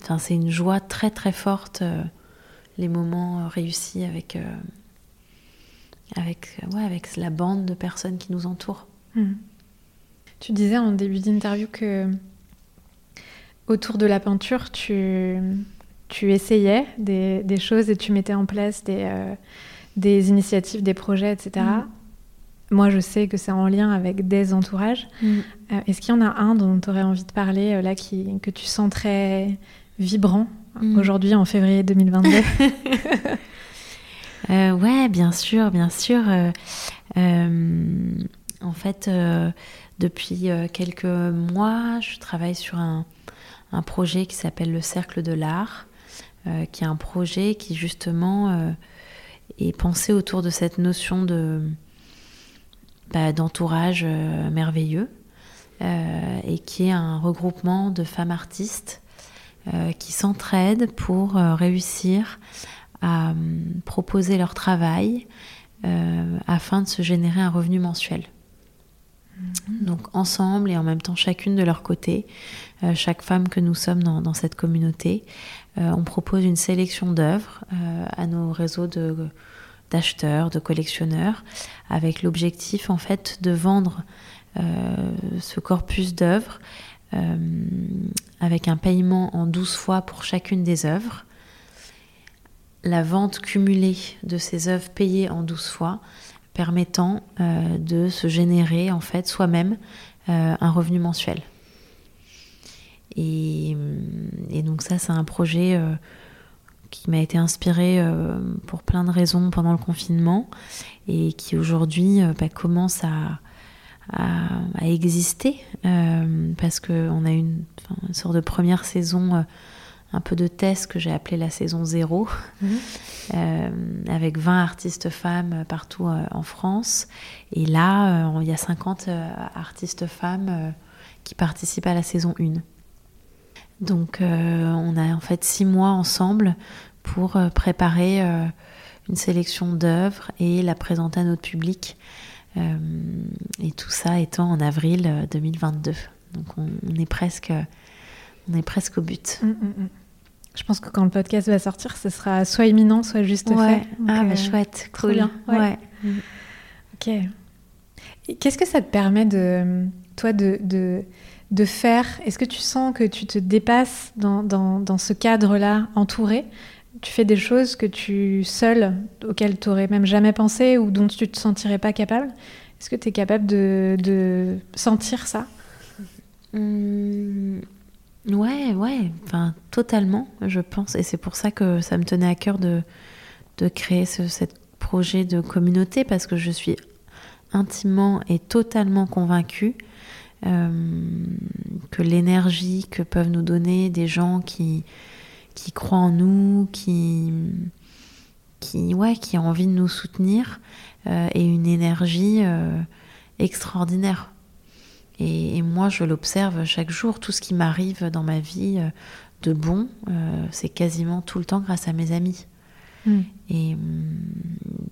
Enfin, c'est une joie très très forte les moments réussis avec avec ouais, avec la bande de personnes qui nous entourent. Hmm. Tu disais en début d'interview que autour de la peinture, tu, tu essayais des, des, choses et tu mettais en place des, euh, des initiatives, des projets, etc. Mm. Moi, je sais que c'est en lien avec des entourages. Mm. Euh, est-ce qu'il y en a un dont tu aurais envie de parler, euh, là, qui, que tu sens très vibrant mm. aujourd'hui, en février 2022 Ouais, bien sûr, bien sûr. en fait, depuis quelques mois, je travaille sur un, un projet qui s'appelle le Cercle de l'Art, euh, qui est un projet qui justement euh, est pensé autour de cette notion de bah, d'entourage euh, merveilleux et qui est un regroupement de femmes artistes qui s'entraident pour réussir à proposer leur travail afin de se générer un revenu mensuel. Mhm. Donc ensemble et en même temps chacune de leur côté, chaque femme que nous sommes dans, cette communauté, euh, on propose une sélection d'œuvres euh, à nos réseaux de d'acheteurs, de collectionneurs, avec l'objectif en fait de vendre ce corpus d'œuvres avec un paiement en 12 fois pour chacune des œuvres. La vente cumulée de ces œuvres payées en 12 fois permettant euh, de se générer en fait soi-même euh, un revenu mensuel. Et, donc ça, c'est un projet euh, qui m'a été inspiré pour plein de raisons pendant le confinement et qui aujourd'hui bah, commence à, à, exister parce qu'on a une, une, sorte de première saison un peu de test que j'ai appelé la saison zéro, mhm. euh, avec 20 artistes femmes partout euh, en France. Et là, euh, il y a 50 artistes femmes qui participent à la saison 1. Donc on a en fait six mois ensemble pour préparer une sélection d'œuvres et la présenter à notre public. et tout ça étant en avril 2022. Donc on, est presque on est presque au but. Mm, mm, mm. Je pense que quand le podcast va sortir, ce sera soit imminent, soit juste fait. ah, bah, euh, chouette, cool. Bien. Ouais. Ok. Qu'est-ce que ça te permet de, toi, de, de, de faire Est-ce que tu sens que tu te dépasses dans, dans, ce cadre-là, entouré? Tu fais des choses que tu, seul, auxquelles tu n'aurais même jamais pensé ou dont tu te sentirais pas capable? Est-ce que tu es capable de, de sentir ça? Hum, Ouais, ouais, enfin totalement, je pense. Et c'est pour ça que ça me tenait à cœur de, de créer ce projet de communauté, parce que je suis intimement et totalement convaincue euh, que l'énergie que peuvent nous donner des gens qui, qui croient en nous, qui, qui, ouais, qui ont envie de nous soutenir, euh, est une énergie euh, extraordinaire. Et, moi, je l'observe chaque jour. Tout ce qui m'arrive dans ma vie euh, de bon, c'est quasiment tout le temps grâce à mes amis. Hmm. Et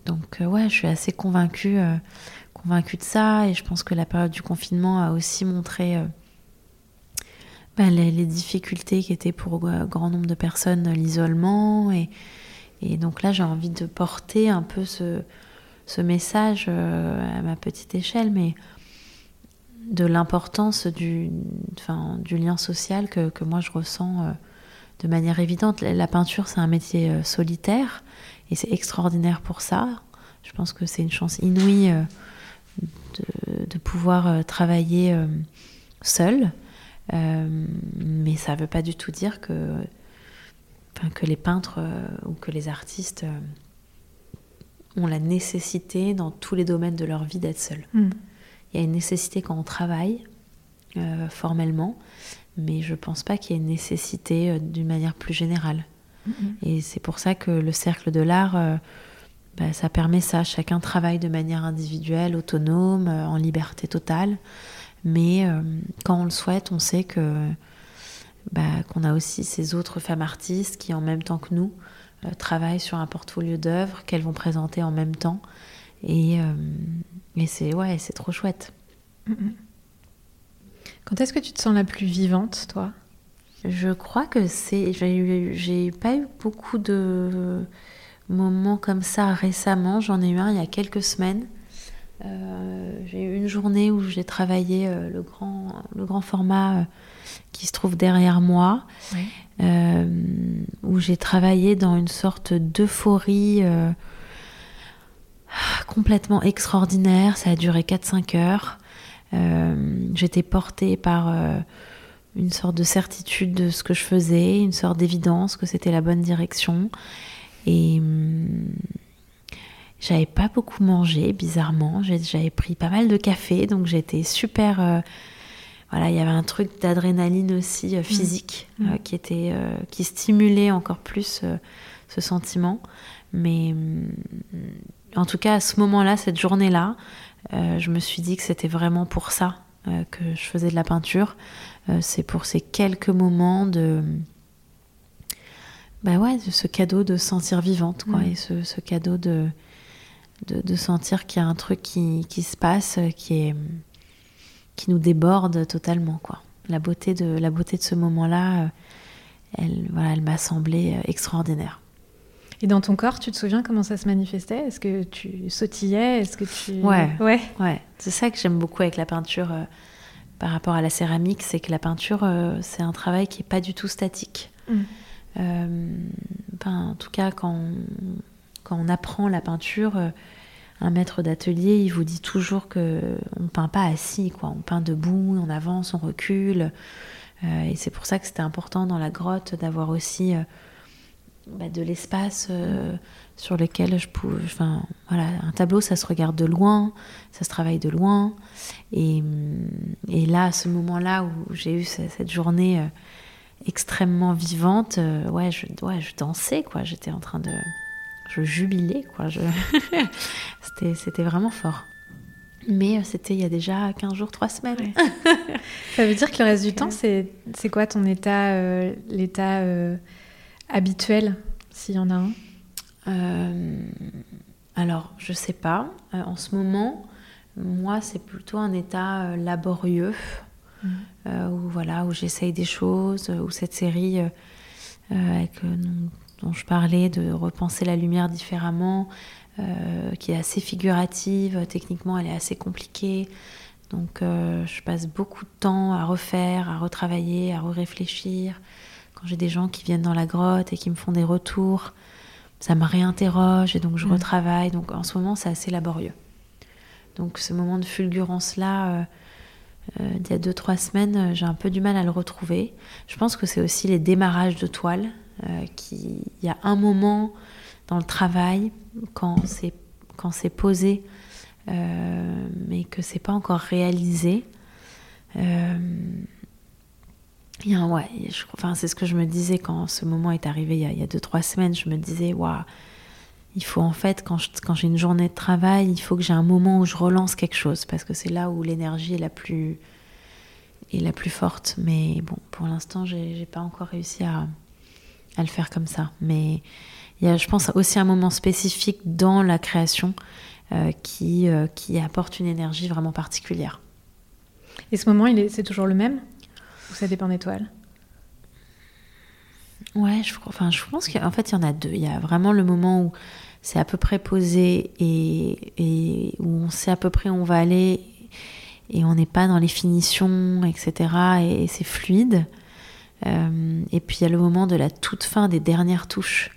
donc, ouais, je suis assez convaincue, convaincue de ça. Et je pense que la période du confinement a aussi montré bah, les, difficultés qui étaient pour un grand nombre de personnes l'isolement. Et, et, donc là, j'ai envie de porter un peu ce, message à ma petite échelle, mais de l'importance du, lien social que, que, moi je ressens euh, de manière évidente. La peinture, c'est un métier euh, solitaire et c'est extraordinaire pour ça. Je pense que c'est une chance inouïe euh, de, de, pouvoir travailler seul. mais ça ne veut pas du tout dire que, que les peintres ou que les artistes ont la nécessité dans tous les domaines de leur vie d'être seuls. Mm. Il y a une nécessité quand on travaille euh, formellement, mais je ne pense pas qu'il y ait une nécessité euh, d'une manière plus générale. Mm-hmm. Et c'est pour ça que le cercle de l'art, euh, bah, ça permet ça. Chacun travaille de manière individuelle, autonome, en liberté totale. Mais quand on le souhaite, on sait que bah, qu'on a aussi ces autres femmes artistes qui, en même temps que nous, travaillent sur un portfolio d'œuvres qu'elles vont présenter en même temps. Et, et c'est ouais, c'est trop chouette. Quand est-ce que tu te sens la plus vivante, toi? Je crois que c'est. J'ai pas eu beaucoup de moments comme ça récemment. J'en ai eu un il y a quelques semaines. Euh, j'ai eu une journée où j'ai travaillé euh, le, grand, le grand format euh, qui se trouve derrière moi, où j'ai travaillé dans une sorte d'euphorie complètement extraordinaire. Ça a duré 4-5 heures. J'étais portée par une sorte de certitude de ce que je faisais, une sorte d'évidence que c'était la bonne direction. Et hum, j'avais pas beaucoup mangé, bizarrement. J'avais pris pas mal de café, donc j'étais super. Euh, voilà, il y avait un truc d'adrénaline aussi euh, mmh. physique euh, mmh. qui était, qui stimulait encore plus ce sentiment. Mais hum, en tout cas, à ce moment-là, cette journée-là, je me suis dit que c'était vraiment pour ça que je faisais de la peinture. C'est pour ces quelques moments de bah ouais, ce cadeau de se sentir vivante, quoi, mmh. et ce, ce cadeau de, de, sentir qu'il y a un truc qui, se passe, qui, est, qui nous déborde totalement. Quoi. La, beauté de, la beauté de ce moment-là, euh, elle, voilà, elle m'a semblé euh, extraordinaire. Et dans ton corps, tu te souviens comment ça se manifestait? Est-ce que tu sautillais? Est-ce que tu ouais ouais ouais C'est ça que j'aime beaucoup avec la peinture euh, par rapport à la céramique, c'est que la peinture c'est un travail qui est pas du tout statique. Mmh. En tout cas, quand on apprend la peinture, euh, un maître d'atelier, il vous dit toujours que on peint pas assis, quoi. On peint debout, on avance, on recule. Euh, et c'est pour ça que c'était important dans la grotte d'avoir aussi euh, bah, de l'espace sur lequel je pouvais. Enfin, voilà, un tableau, ça se regarde de loin, ça se travaille de loin. Et, là, à ce moment-là où j'ai eu cette journée extrêmement vivante, ouais, je, ouais, je dansais, quoi. J'étais en train de je jubilais, quoi. Je... c'était, vraiment fort. Mais euh, c'était il y a déjà 15 jours, 3 semaines. Ça veut dire que le reste du temps, c'est, c'est quoi ton état, euh, l'état euh, habituel, s'il y en a un? Alors, je sais pas. en ce moment, moi, c'est plutôt un état laborieux, mmh. où, voilà, où j'essaye des choses, où cette série avec dont je parlais, de repenser la lumière différemment, euh, qui est assez figurative. Techniquement, elle est assez compliquée. Donc, euh, je passe beaucoup de temps à refaire, à retravailler, à réfléchir. Quand j'ai des gens qui viennent dans la grotte et qui me font des retours, ça me réinterroge et donc je mm. retravaille. Donc, en ce moment, c'est assez laborieux. Donc, ce moment de fulgurance-là, euh, il y a deux, trois semaines, j'ai un peu du mal à le retrouver. Je pense que c'est aussi les démarrages de toile euh, qu'il y a un moment dans le travail, quand c'est, posé, euh, mais que c'est pas encore réalisé. Euh, il ouais, enfin, c'est ce que je me disais quand ce moment est arrivé il y a, deux, trois semaines. Je me disais, waouh, il faut en fait, quand, quand j'ai une journée de travail, il faut que j'ai un moment où je relance quelque chose, parce que c'est là où l'énergie est la plus, est la plus forte. Mais bon, pour l'instant, j'ai, j'ai pas encore réussi à, à le faire comme ça. Mais il y a, je pense, aussi un moment spécifique dans la création euh, qui, euh, qui apporte une énergie vraiment particulière. Et ce moment, il est, c'est toujours le même? Ou ça dépend des toiles? Ouais, je, enfin, je pense qu'en fait, il y en a deux. Il y a vraiment le moment où c'est à peu près posé et, et, où on sait à peu près où on va aller et on n'est pas dans les finitions, etc. et c'est fluide. Euh, et puis il y a le moment de la toute fin des dernières touches,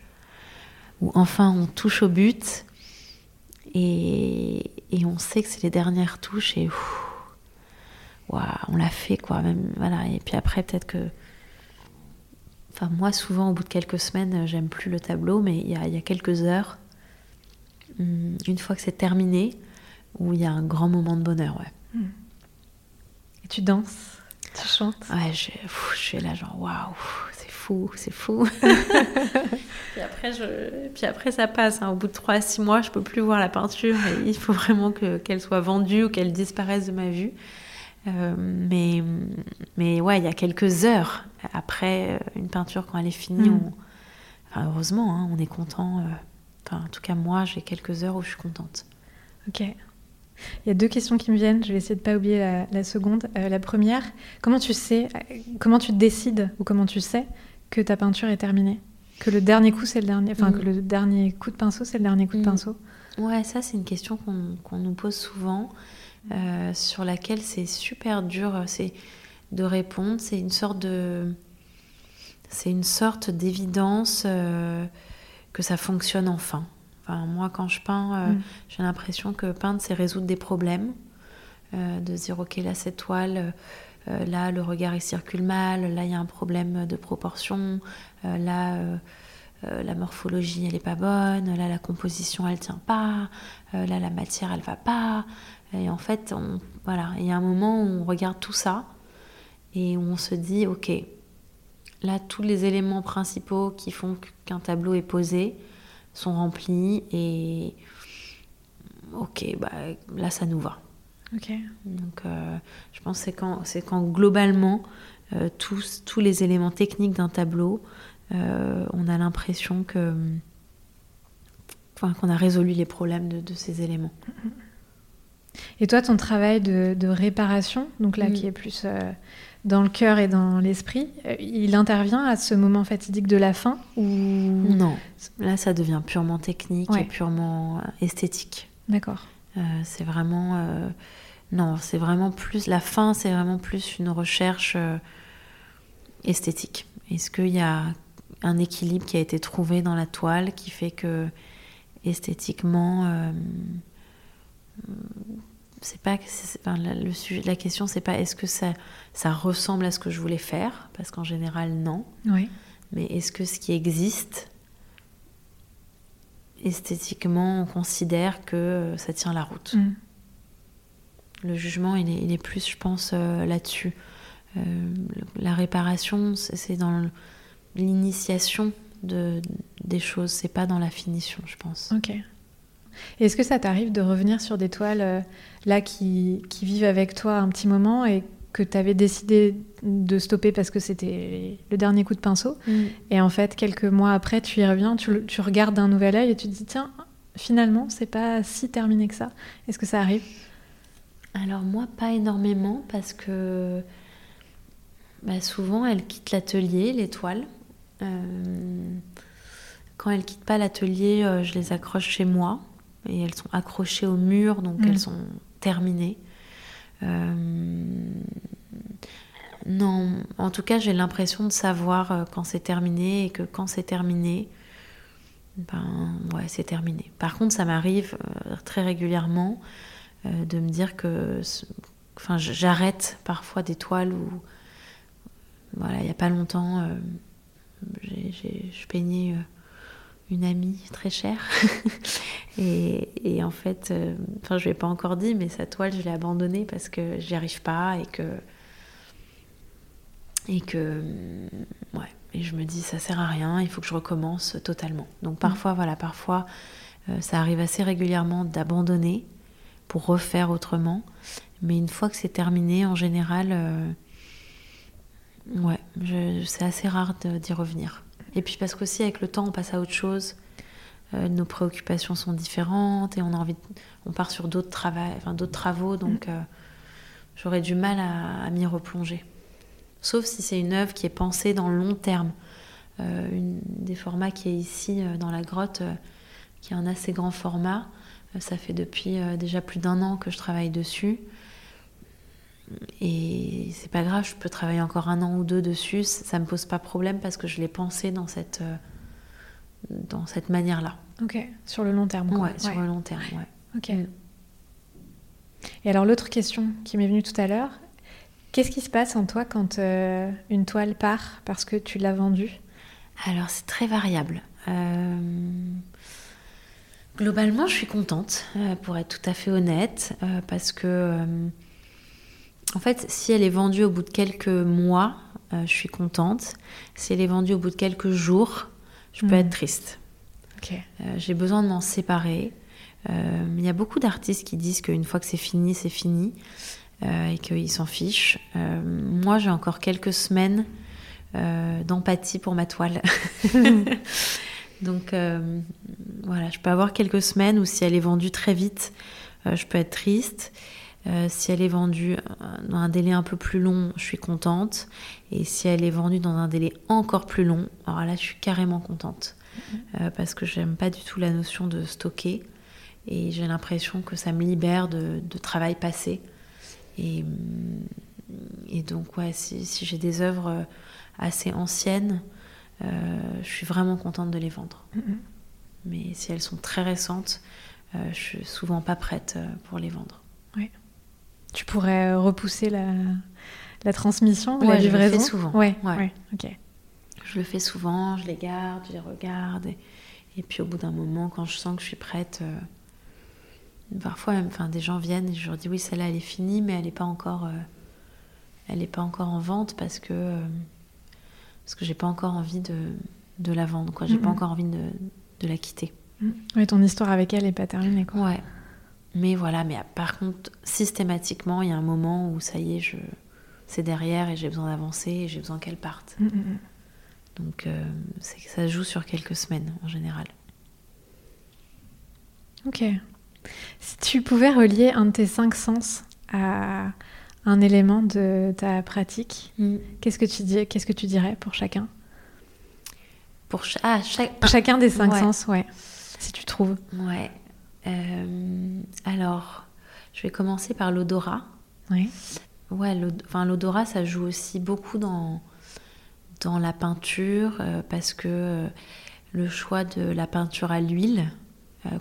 où enfin on touche au but et, et on sait que c'est les dernières touches et on l'a fait quoi. Même, voilà. Et puis après peut-être que... Enfin moi souvent au bout de quelques semaines j'aime plus le tableau, mais il y y a quelques heures, une fois que c'est terminé, où il y a un grand moment de bonheur. Ouais. Et tu danses tu chantes Ouais, je, je suis là genre waouh, c'est fou, c'est fou. puis, après, je, puis après, ça passe. Hein. Au bout de 3-6 mois, je peux plus voir la peinture et il faut vraiment que, qu'elle soit vendue ou qu'elle disparaisse de ma vue. Euh, mais, mais ouais, il y a quelques heures après euh, une peinture, quand elle est finie, mm. heureusement, hein, on est content. Enfin, en tout cas, moi, j'ai quelques heures où je suis contente. Ok. Il y a deux questions qui me viennent. Je vais essayer de ne pas oublier la, seconde. la première, comment tu sais, comment tu décides ou comment tu sais que ta peinture est terminée? Que le dernier coup, c'est le dernier. Enfin, que mm. le dernier coup de pinceau, c'est le dernier coup de mm. pinceau? Ouais, ça, c'est une question qu'on nous pose souvent, euh, sur laquelle c'est super dur c'est de répondre. C'est une sorte de. C'est une sorte d'évidence euh, que ça fonctionne enfin. enfin. Moi, quand je peins, euh, mm. j'ai l'impression que peindre, c'est résoudre des problèmes. de se dire, ok, là, cette toile euh, là, le regard il circule mal, là, il y a un problème de proportion, euh, là, euh, la morphologie elle n'est pas bonne, là, la composition elle tient pas, là, la matière elle va pas. Et en fait, voilà, il y a un moment où on regarde tout ça et où on se dit, ok, là, tous les éléments principaux qui font qu'un tableau est posé sont remplis et ok, bah, là, ça nous va. Donc, euh, je pense que c'est quand, c'est quand globalement, euh, tous, tous les éléments techniques d'un tableau, euh, on a l'impression que, enfin, qu'on a résolu les problèmes de, de, ces éléments. Et toi, ton travail de, de réparation, donc là, mm. qui est plus dans le cœur et dans l'esprit, il intervient à ce moment fatidique de la fin ou Non, là, ça devient purement technique et purement esthétique. D'accord. c'est vraiment non, c'est vraiment plus. La fin, c'est vraiment plus une recherche euh, esthétique. Est-ce qu'il y a un équilibre qui a été trouvé dans la toile qui fait que esthétiquement, euh, c'est pas le sujet, la question c'est pas est-ce que ça, ça ressemble à ce que je voulais faire parce qu'en général non. Oui. Mais est-ce que ce qui existe esthétiquement on considère que ça tient la route. Mm. Le jugement, il est, plus, je pense, euh, là-dessus. Euh, la réparation, c'est dans l'initiation de, des choses, c'est pas dans la finition, je pense. Ok. Est-ce que ça t'arrive de revenir sur des toiles euh, là qui, qui, vivent avec toi un petit moment et que tu avais décidé de stopper parce que c'était le dernier coup de pinceau mm. et en fait quelques mois après tu y reviens, tu, tu regardes d'un nouvel œil et tu te dis tiens finalement c'est pas si terminé que ça. Est-ce que ça arrive? Alors moi, pas énormément parce que bah, souvent elles quittent l'atelier, les toiles. Euh, quand elles quittent pas l'atelier, euh, je les accroche chez moi et elles sont accrochées au mur, donc elles mm. sont terminées. Euh, non, en tout cas, j'ai l'impression de savoir quand c'est terminé et que quand c'est terminé, ben ouais, c'est terminé. Par contre, ça m'arrive très régulièrement euh, de me dire que enfin, j'arrête parfois des toiles où, voilà, il n'y a pas longtemps, euh, je peignais euh, une amie très chère. et, en fait, enfin, je ne l'ai pas encore dit, mais sa toile, je l'ai abandonnée parce que j'y arrive pas et que. Et que. Ouais. Et je me dis, ça sert à rien, il faut que je recommence totalement. Donc mmh. parfois, voilà, parfois, ça arrive assez régulièrement d'abandonner pour refaire autrement. Mais une fois que c'est terminé, en général, euh, ouais, c'est assez rare d'y revenir. Et puis parce qu'aussi avec le temps, on passe à autre chose. Euh, nos préoccupations sont différentes et on a envie, on part sur d'autres travaux, enfin, d'autres travaux, donc mm. euh, j'aurais du mal à, m'y replonger. Sauf si c'est une œuvre qui est pensée dans le long terme. une des formats qui est ici dans la grotte, qui est un assez grand format, ça fait depuis euh, déjà plus d'un an que je travaille dessus. Et c'est pas grave, je peux travailler encore un an ou deux dessus, ça me pose pas problème parce que je l'ai pensé dans cette, euh, dans cette manière-là. Ok, sur le long terme. Ouais, sur le long terme, ouais. Ok. Mm. Et alors l'autre question qui m'est venue tout à l'heure, qu'est-ce qui se passe en toi quand euh, une toile part parce que tu l'as vendue? Alors c'est très variable. Globalement, je suis contente, euh, pour être tout à fait honnête, euh, parce que, euh, en fait, si elle est vendue au bout de quelques mois, je suis contente. Si elle est vendue au bout de quelques jours, je peux hmm. être triste. J'ai besoin de m'en séparer. Il y a beaucoup d'artistes qui disent qu'une fois que c'est fini, c'est fini et qu'ils s'en fichent. moi, j'ai encore quelques semaines d'empathie pour ma toile. Donc voilà, je peux avoir quelques semaines où si elle est vendue très vite, je peux être triste. Si elle est vendue dans un délai un peu plus long, je suis contente. Et si elle est vendue dans un délai encore plus long, alors là, je suis carrément contente. Mm-hmm. parce que j'aime pas du tout la notion de stocker. Et j'ai l'impression que ça me libère de, travail passé. Et, et donc, ouais, si, j'ai des œuvres assez anciennes, euh, je suis vraiment contente de les vendre. Mm-hmm. Mais si elles sont très récentes, euh, je suis souvent pas prête euh, pour les vendre. Oui. Tu pourrais repousser la, la transmission, la livraison Je le fais souvent. Ouais, ouais. ok. Je le fais souvent, je les garde, je les regarde. Et, puis au bout d'un moment, quand je sens que je suis prête, Parfois, enfin, des gens viennent et je leur dis oui, celle-là, elle est finie, mais elle n'est pas encore, euh, elle est pas encore en vente parce que euh, parce que j'ai pas encore envie de, de la vendre, quoi. J'ai pas encore envie de, de la quitter. Oui, ton histoire avec elle n'est pas terminée, quoi. Ouais. Mais voilà, mais par contre, systématiquement, il y a un moment où ça y est, je, c'est derrière et j'ai besoin d'avancer et j'ai besoin qu'elle parte. Donc, euh, c'est que ça joue sur quelques semaines en général. Ok. Si tu pouvais relier un de tes cinq sens à un élément de ta pratique, mm. qu'est-ce que tu dis, qu'est-ce que tu dirais pour chacun? Pour ah, chacun des cinq sens, ouais. Si tu trouves. Ouais. Euh, alors, je vais commencer par l'odorat. Oui. Ouais, l'odorat, ça joue aussi beaucoup dans, dans la peinture euh, parce que euh, le choix de la peinture à l'huile,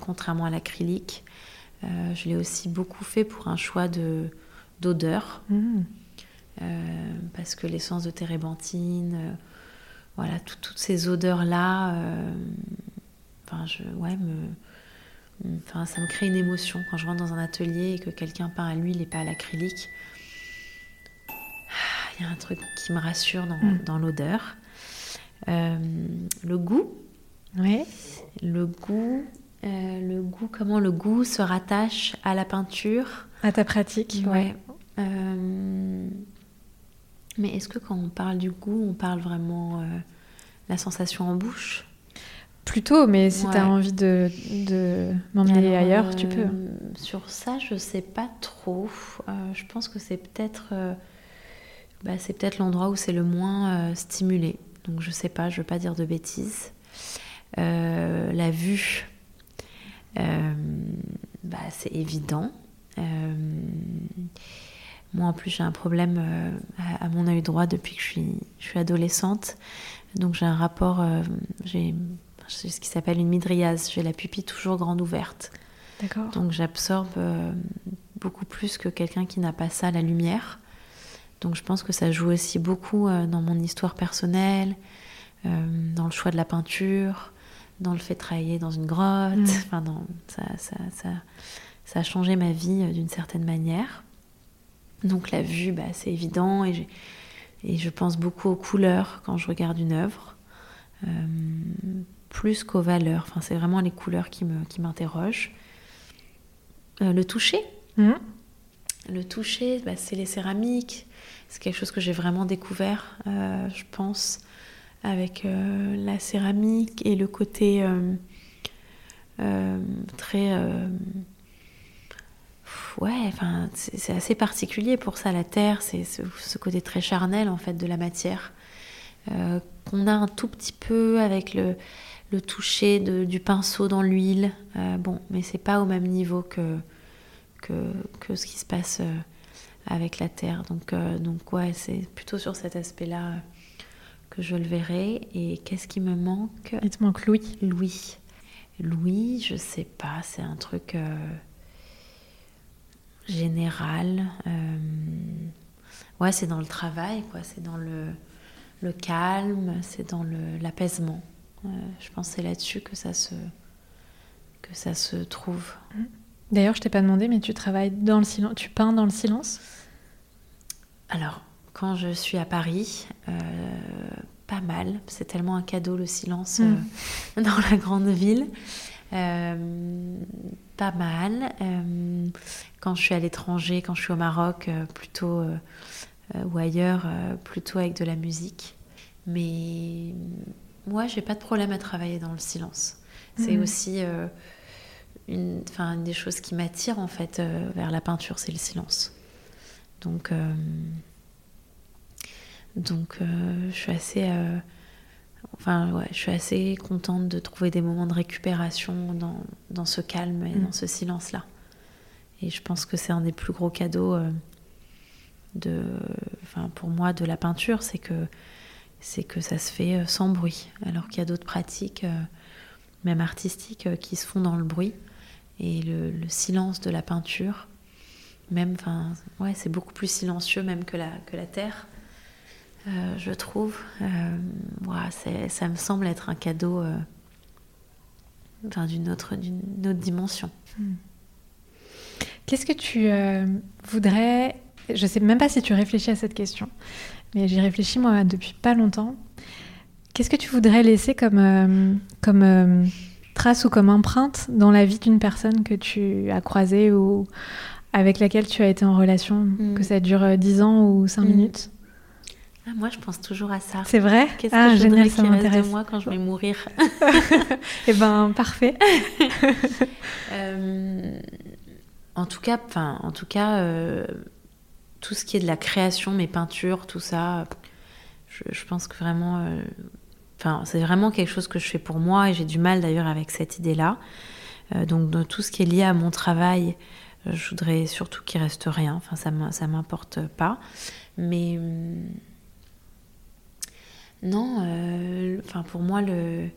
contrairement à l'acrylique, je l'ai aussi beaucoup fait pour un choix de, d'odeur. Mmh. Parce que l'essence de térébenthine, voilà, toutes ces odeurs-là, enfin, je, ouais, me, enfin, ça me crée une émotion quand je rentre dans un atelier et que quelqu'un peint à l'huile et pas à l'acrylique. Ah, il y a un truc qui me rassure dans, mmh. dans l'odeur. le goût. Ouais. Le goût, euh, le goût, comment le goût se rattache à la peinture. À ta pratique, ouais. Euh, mais est-ce que quand on parle du goût, on parle vraiment euh, la sensation en bouche? Plutôt, mais si tu as envie de, de m'emmener ailleurs, tu peux. Sur ça, je sais pas trop. je pense que c'est peut-être bah, c'est peut-être l'endroit où c'est le moins stimulé. Donc je sais pas, je veux pas dire de bêtises. la vue, euh, bah, c'est évident. Euh, moi, en plus, j'ai un problème euh, à, mon œil droit depuis que je suis, je suis adolescente. Donc, j'ai un rapport, j'ai ce qui s'appelle une midriase. J'ai la pupille toujours grande ouverte. D'accord. Donc, j'absorbe beaucoup plus que quelqu'un qui n'a pas ça, la lumière. Donc, je pense que ça joue aussi beaucoup dans mon histoire personnelle, dans le choix de la peinture, dans le fait de travailler dans une grotte. Mm. Enfin, ça, ça, ça, ça, a changé ma vie euh, d'une certaine manière. Donc la vue, bah, c'est évident et, et, je pense beaucoup aux couleurs quand je regarde une œuvre, euh, plus qu'aux valeurs. Enfin, c'est vraiment les couleurs qui m'interrogent. Qui euh, le toucher. Mm. Le toucher, bah, c'est les céramiques. C'est quelque chose que j'ai vraiment découvert, je pense, avec euh, la céramique et le côté euh, euh, très ouais, enfin, c'est assez particulier pour ça, la terre, c'est ce, côté très charnel en fait de la matière, qu'on a un tout petit peu avec le, le toucher de, du pinceau dans l'huile. bon, mais c'est pas au même niveau que, que, que ce qui se passe avec la terre. Donc, donc ouais, c'est plutôt sur cet aspect-là je le verrai. Et qu'est-ce qui me manque? Il te manque Louis. Louis. Louis, je sais pas, c'est un truc euh, général. Euh, ouais, c'est dans le travail, quoi. C'est dans le, le calme, c'est dans l'apaisement. Euh, je pense c'est là-dessus que ça se que ça se trouve. D'ailleurs, je t'ai pas demandé, mais tu travailles dans le silence, tu peins dans le silence? Alors, quand je suis à Paris, euh, pas mal. C'est tellement un cadeau le silence mm. euh, dans la grande ville. Euh, pas mal. quand je suis à l'étranger, quand je suis au Maroc, plutôt ou ailleurs, plutôt avec de la musique. Mais moi, j'ai pas de problème à travailler dans le silence. C'est Mhm. aussi euh, une, une des choses qui m'attire en fait euh, vers la peinture, c'est le silence. Donc, euh, donc euh, je suis assez, enfin ouais, je suis assez contente de trouver des moments de récupération dans, dans ce calme et Mhm. dans ce silence là. Et je pense que c'est un des plus gros cadeaux de, pour moi de la peinture, c'est que c'est que ça se fait euh, sans bruit, alors qu'il y a d'autres pratiques, euh, même artistiques, euh, qui se font dans le bruit. Et le, le silence de la peinture, même, enfin, ouais, c'est beaucoup plus silencieux même que la, que la terre, je trouve. Euh, ça me semble être un cadeau d'une autre, autre dimension. Qu'est-ce que tu voudrais Je sais même pas si tu réfléchis à cette question, mais j'y réfléchis moi depuis pas longtemps. Qu'est-ce que tu voudrais laisser comme, euh, comme euh, trace ou comme empreinte dans la vie d'une personne que tu as croisée ou avec laquelle tu as été en relation, Mm. que ça dure euh, 10 ans ou 5 Mm. minutes? Ah, moi, je pense toujours à ça. C'est vrai? Qu'est-ce Ah, que je génial, voudrais qu'il reste m'intéresse. de moi quand je vais mourir? Eh ben, parfait. Euh, en tout cas, enfin, en tout cas, euh, tout ce qui est de la création, mes peintures, tout ça, je, pense que vraiment, euh, c'est vraiment quelque chose que je fais pour moi et j'ai du mal d'ailleurs avec cette idée-là. Euh, donc, dans tout ce qui est lié à mon travail, euh, je voudrais surtout qu'il reste rien. Enfin, ça m'im- ça m'importe pas. Mais hum, non, enfin, pour moi, le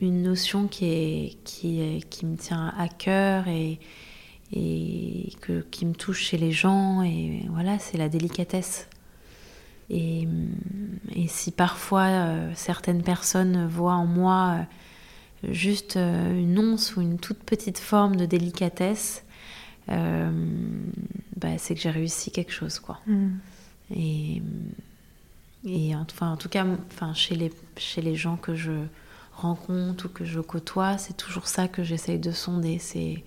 une notion qui, qui me tient à cœur et, et que, qui me touche chez les gens. Et voilà, c'est la délicatesse. Et, et si parfois euh, certaines personnes voient en moi euh, juste euh, une once ou une toute petite forme de délicatesse, bah, c'est que j'ai réussi quelque chose, quoi. Mm. Et, et enfin, en tout cas, enfin, chez, les, chez les gens que je rencontre ou que je côtoie, c'est toujours ça que j'essaye de sonder. C'est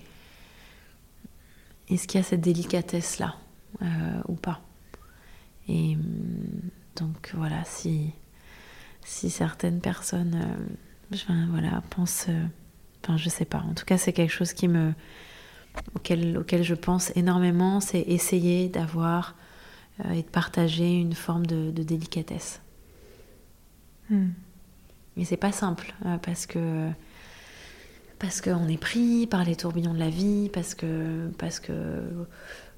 est-ce qu'il y a cette délicatesse-là euh, ou pas? Et hum, donc voilà, si, si certaines personnes euh, enfin, voilà, pensent... euh, Enfin, je sais pas. En tout cas, c'est quelque chose qui me, auquel, auquel je pense énormément, c'est essayer d'avoir euh, et de partager une forme de, de délicatesse. Mm. Mais c'est pas simple euh, parce que parce qu'on est pris par les tourbillons de la vie, parce que parce que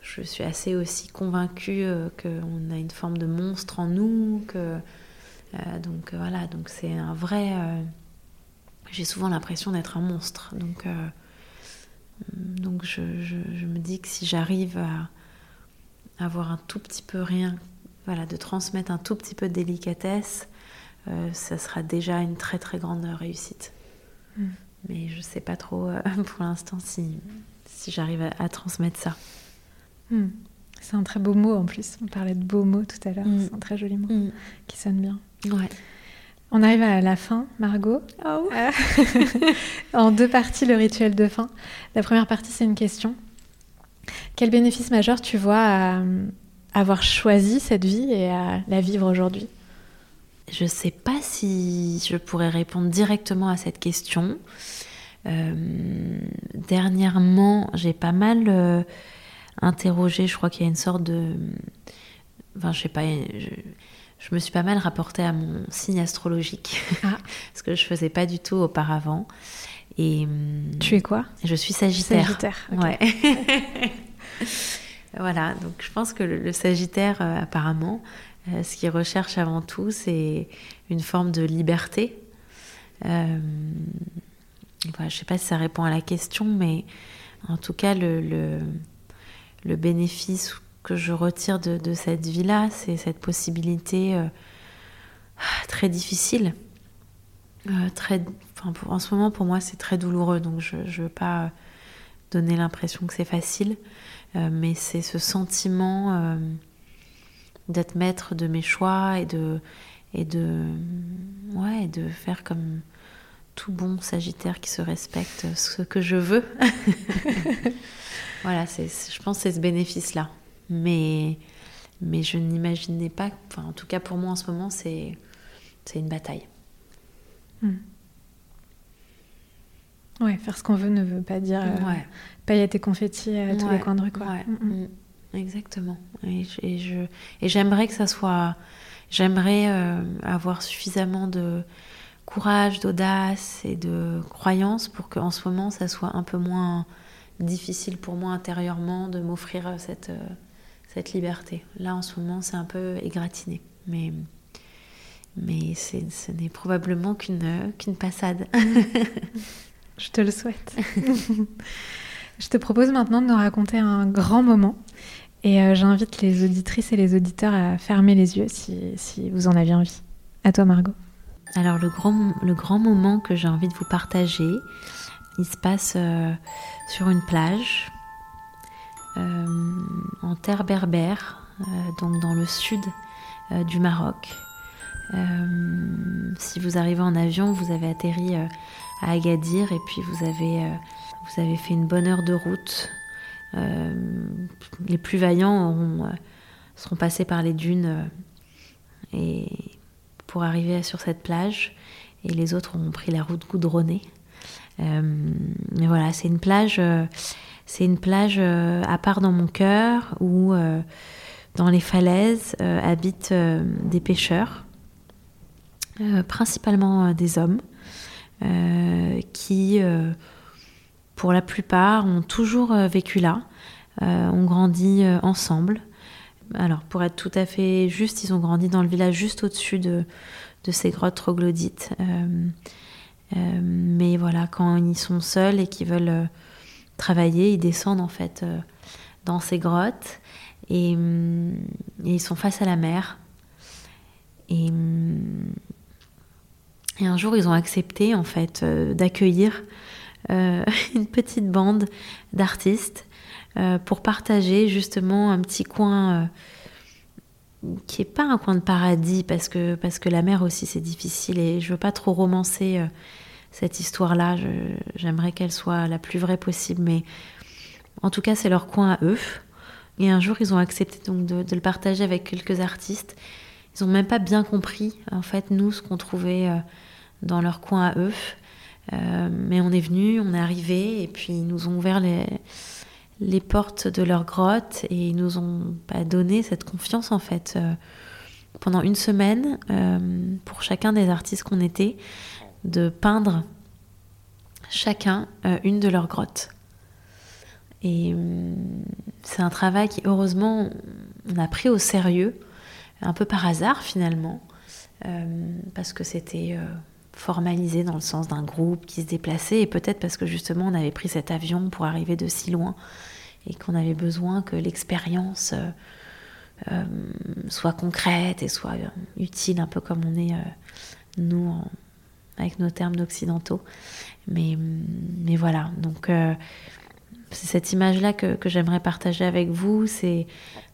je suis assez aussi convaincue euh, qu'on a une forme de monstre en nous, que euh, donc euh, voilà, donc c'est un vrai. J'ai souvent l'impression d'être un monstre, donc euh, donc je, me dis que si j'arrive à avoir un tout petit peu rien, voilà, de transmettre un tout petit peu de délicatesse, ça sera déjà une très très grande réussite. Mm. Mais je sais pas trop euh, pour l'instant si, si j'arrive à, à transmettre ça. Mm. C'est un très beau mot en plus. On parlait de beaux mots tout à l'heure. Mm. C'est un très joli mot qui sonne bien. Ouais. On arrive à la fin, Margot. Euh, en deux parties, le rituel de fin. La première partie, c'est une question. Quel bénéfice majeur tu vois à euh, avoir choisi cette vie et à la vivre aujourd'hui? Je sais pas si je pourrais répondre directement à cette question. Euh, dernièrement, j'ai pas mal euh, interrogé. Je crois qu'il y a une sorte de. Enfin, je sais pas. Je, je me suis pas mal rapportée à mon signe astrologique. Ah. ce que je faisais pas du tout auparavant. Et hum, Tu es quoi? je suis Sagittaire. Sagittaire. Ouais. voilà, donc je pense que le, le Sagittaire, euh, apparemment, euh, ce qu'il recherche avant tout, c'est une forme de liberté. Euh, voilà, je ne sais pas si ça répond à la question, mais en tout cas, le, le, bénéfice que je retire de, de cette vie-là, c'est cette possibilité euh, très difficile. Très, enfin, en ce moment, pour moi, c'est très douloureux, donc je ne veux pas donner l'impression que c'est facile, mais c'est ce sentiment d'être maître de mes choix et de, et de, ouais, et de faire comme tout bon Sagittaire qui se respecte ce que je veux. voilà, c'est, c'est- je pense que c'est ce bénéfice-là. Mais, mais je n'imaginais pas, enfin, en tout cas pour moi en ce moment, c'est une bataille. Hmm. Ouais, faire ce qu'on veut ne veut pas dire euh, ouais. paillettes et confettis à tous les coins de rue. Quoi. Hmm, hmm. Exactement. Et, je, et j'aimerais que ça soit. J'aimerais euh, avoir suffisamment de courage, d'audace et de croyance pour qu'en ce moment, ça soit un peu moins difficile pour moi intérieurement de m'offrir cette, euh, cette liberté. Là, en ce moment, c'est un peu égratigné. Mais, mais ce n'est probablement qu'une, qu'une passade. Je te le souhaite. Je te propose maintenant de nous raconter un grand moment. Et euh, j'invite les auditrices et les auditeurs à fermer les yeux si, si vous en avez envie. À toi, Margot. Alors, le grand, le grand moment que j'ai envie de vous partager, il se passe euh, sur une plage euh, en terre berbère, donc dans le sud du Maroc. si vous arrivez en avion, vous avez atterri à Agadir et puis vous avez, vous avez fait une bonne heure de route euh, les plus vaillants euh, seront passés par les dunes euh, et pour arriver sur cette plage et les autres ont pris la route goudronnée. mais voilà, c'est une plage, c'est une plage à part dans mon cœur où dans les falaises habitent des pêcheurs, principalement des hommes, qui pour la plupart, ont toujours euh, vécu là, euh, ont grandi euh, ensemble. Alors, pour être tout à fait juste, ils ont grandi dans le village juste au-dessus de, ces grottes troglodytes. mais voilà, quand ils sont seuls et qu'ils veulent travailler, ils descendent en fait dans ces grottes et, ils sont face à la mer. Et, et, un jour, ils ont accepté en fait d'accueillir une petite bande d'artistes euh, pour partager justement un petit coin euh, qui est pas un coin de paradis parce que, parce que la mer aussi c'est difficile et je veux pas trop romancer cette histoire-là. J'aimerais qu'elle soit la plus vraie possible, mais en tout cas c'est leur coin à eux. Et un jour ils ont accepté donc de, le partager avec quelques artistes. Ils n'ont même pas bien compris en fait nous ce qu'on trouvait dans leur coin à eux. Euh, mais on est venu, on est arrivé, et puis ils nous ont ouvert les, portes de leur grotte et ils nous ont bah, donné cette confiance en fait. Euh, pendant une semaine, euh, pour chacun des artistes qu'on était, de peindre chacun une de leurs grottes. Et c'est un travail qui, heureusement, on a pris au sérieux, un peu par hasard finalement, parce que c'était formalisé dans le sens d'un groupe qui se déplaçait, et peut-être parce que justement on avait pris cet avion pour arriver de si loin, et qu'on avait besoin que l'expérience euh, euh, soit concrète et soit euh, utile, un peu comme on est nous avec nos termes d'occidentaux. Mais, mais voilà, donc c'est cette image-là que, que j'aimerais partager avec vous, c'est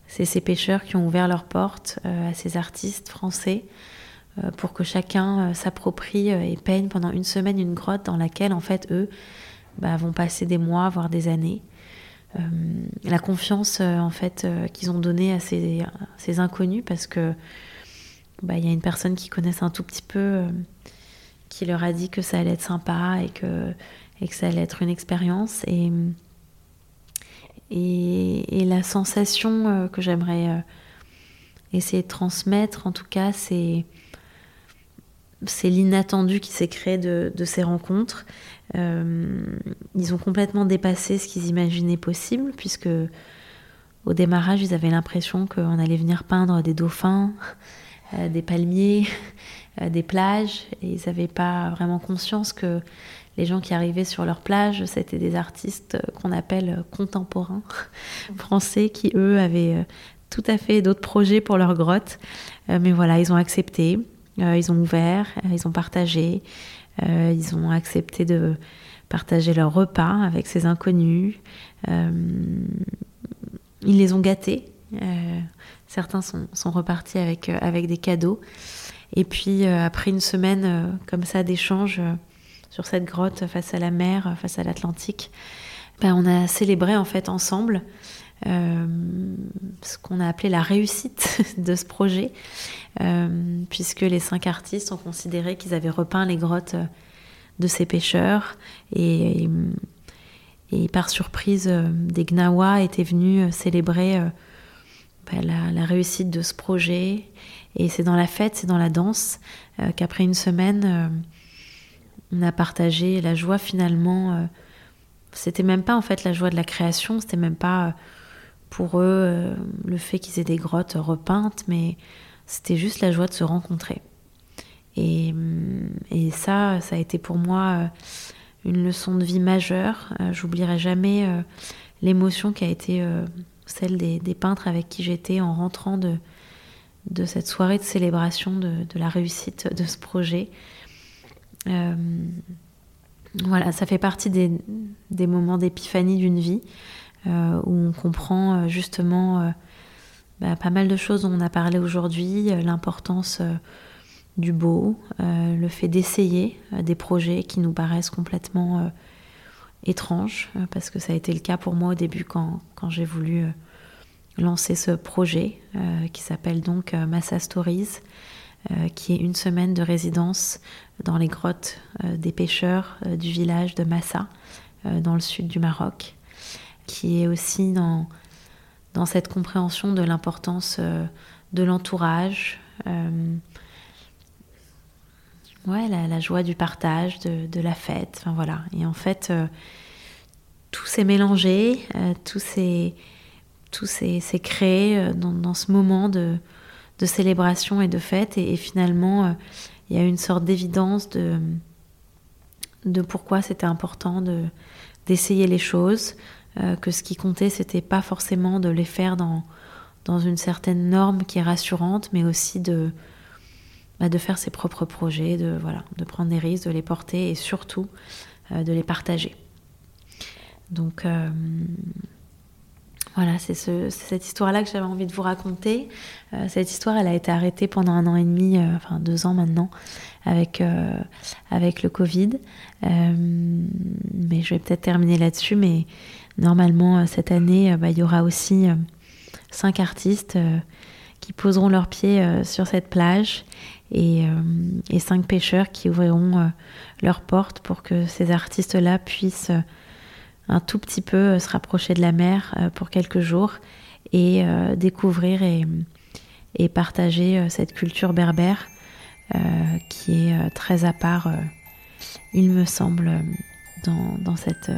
ces pêcheurs qui ont ouvert leurs portes à ces artistes français pour que chacun euh, s'approprie euh, et peigne pendant une semaine une grotte dans laquelle, en fait, eux bah, vont passer des mois, voire des années. la confiance, en fait, qu'ils ont donnée à ces, ces, inconnus, parce que bah, il y a une personne qui connaissent un tout petit peu qui leur a dit que ça allait être sympa et que, et que ça allait être une expérience. Et, et, la sensation que j'aimerais essayer de transmettre, en tout cas, c'est c'est l'inattendu qui s'est créé de, ces rencontres. Euh, ils ont complètement dépassé ce qu'ils imaginaient possible, puisque au démarrage, ils avaient l'impression qu'on allait venir peindre des dauphins, euh, des palmiers, euh, des plages, et ils n'avaient pas vraiment conscience que les gens qui arrivaient sur leur plage, c'était des artistes qu'on appelle contemporains français, qui eux avaient tout à fait d'autres projets pour leur grotte. mais voilà, ils ont accepté. Euh, ils ont ouvert, euh, ils ont partagé, euh, ils ont accepté de partager leur repas avec ces inconnus. ils les ont gâtés. certains sont, sont, repartis avec, avec des cadeaux. Et puis après une semaine comme ça d'échange sur cette grotte face à la mer, face à l'Atlantique, ben, on a célébré en fait ensemble ce qu'on a appelé la réussite de ce projet, puisque les cinq artistes ont considéré qu'ils avaient repeint les grottes de ces pêcheurs et, et, par surprise, des Gnawa étaient venus célébrer bah, la, réussite de ce projet. Et c'est dans la fête, c'est dans la danse euh, qu'après une semaine, euh, on a partagé la joie finalement. Euh, c'était même pas en fait la joie de la création, c'était même pas pour eux le fait qu'ils aient des grottes repeintes, mais c'était juste la joie de se rencontrer. Et, et, ça, ça a été pour moi une leçon de vie majeure. J'oublierai jamais l'émotion qui a été celle des, peintres avec qui j'étais en rentrant de, cette soirée de célébration de, la réussite de ce projet. Euh, voilà, ça fait partie des, moments d'épiphanie d'une vie euh, où on comprend euh, justement bah, pas mal de choses dont on a parlé aujourd'hui, l'importance du beau, le fait d'essayer des projets qui nous paraissent complètement étrange, euh, parce que ça a été le cas pour moi au début quand, j'ai voulu euh, lancer ce projet euh, qui s'appelle donc Massa Stories, qui est une semaine de résidence dans les grottes des pêcheurs du village de Massa, dans le sud du Maroc, qui est aussi dans, dans cette compréhension de l'importance de l'entourage, ouais, la, joie du partage, de, la fête, enfin voilà. Et en fait, tout s'est mélangé, euh, tout s'est tout s'est créé euh, dans, ce moment de, de, célébration et de fête. Et, finalement, euh, il y a une sorte d'évidence de, de pourquoi c'était important d'essayer les choses, que ce qui comptait, c'était pas forcément de les faire dans, dans une certaine norme qui est rassurante, mais aussi de, bah, de faire ses propres projets, de, voilà, de prendre des risques, de les porter et surtout de les partager. Donc euh, voilà, c'est cette histoire-là que j'avais envie de vous raconter. Euh, cette histoire, elle a été arrêtée pendant un an et demi, euh, enfin deux ans maintenant, avec, avec le Covid. mais je vais peut-être terminer là-dessus. Mais normalement, cette année, bah, il y aura aussi cinq artistes qui poseront leurs pieds sur cette plage et, cinq pêcheurs qui ouvriront leurs portes pour que ces artistes-là puissent un tout petit peu euh, se rapprocher de la mer euh, pour quelques jours et euh, découvrir et, et, partager cette culture berbère qui est très à part, il me semble, dans, dans, cette,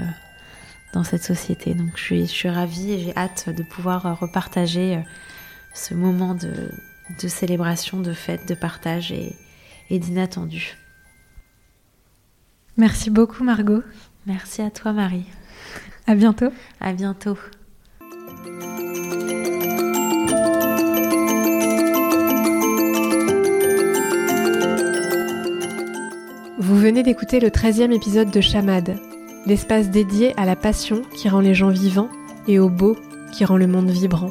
dans cette société. Donc je suis, je suis ravie et j'ai hâte de pouvoir repartager ce moment de, de célébration, de fête, de partage et, et d'inattendu. Merci beaucoup Margot. Merci à toi Marie. À bientôt. À bientôt. Vous venez d'écouter le 13e épisode de Chamade, l'espace dédié à la passion qui rend les gens vivants et au beau qui rend le monde vibrant.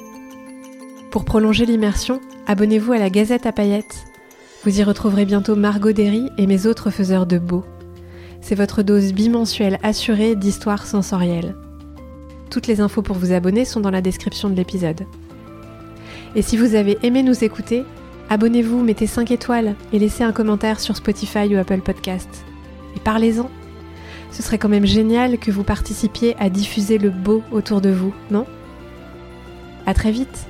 Pour prolonger l'immersion, abonnez-vous à la Gazette à paillettes. Vous y retrouverez bientôt Margot Derry et mes autres faiseurs de beau. C'est votre dose bimensuelle assurée d'histoire sensorielle. Toutes les infos pour vous abonner sont dans la description de l'épisode. Et si vous avez aimé nous écouter, abonnez-vous, mettez 5 étoiles et laissez un commentaire sur Spotify ou Apple Podcast. Et parlez-en. Ce serait quand même génial que vous participiez à diffuser le beau autour de vous, non? À très vite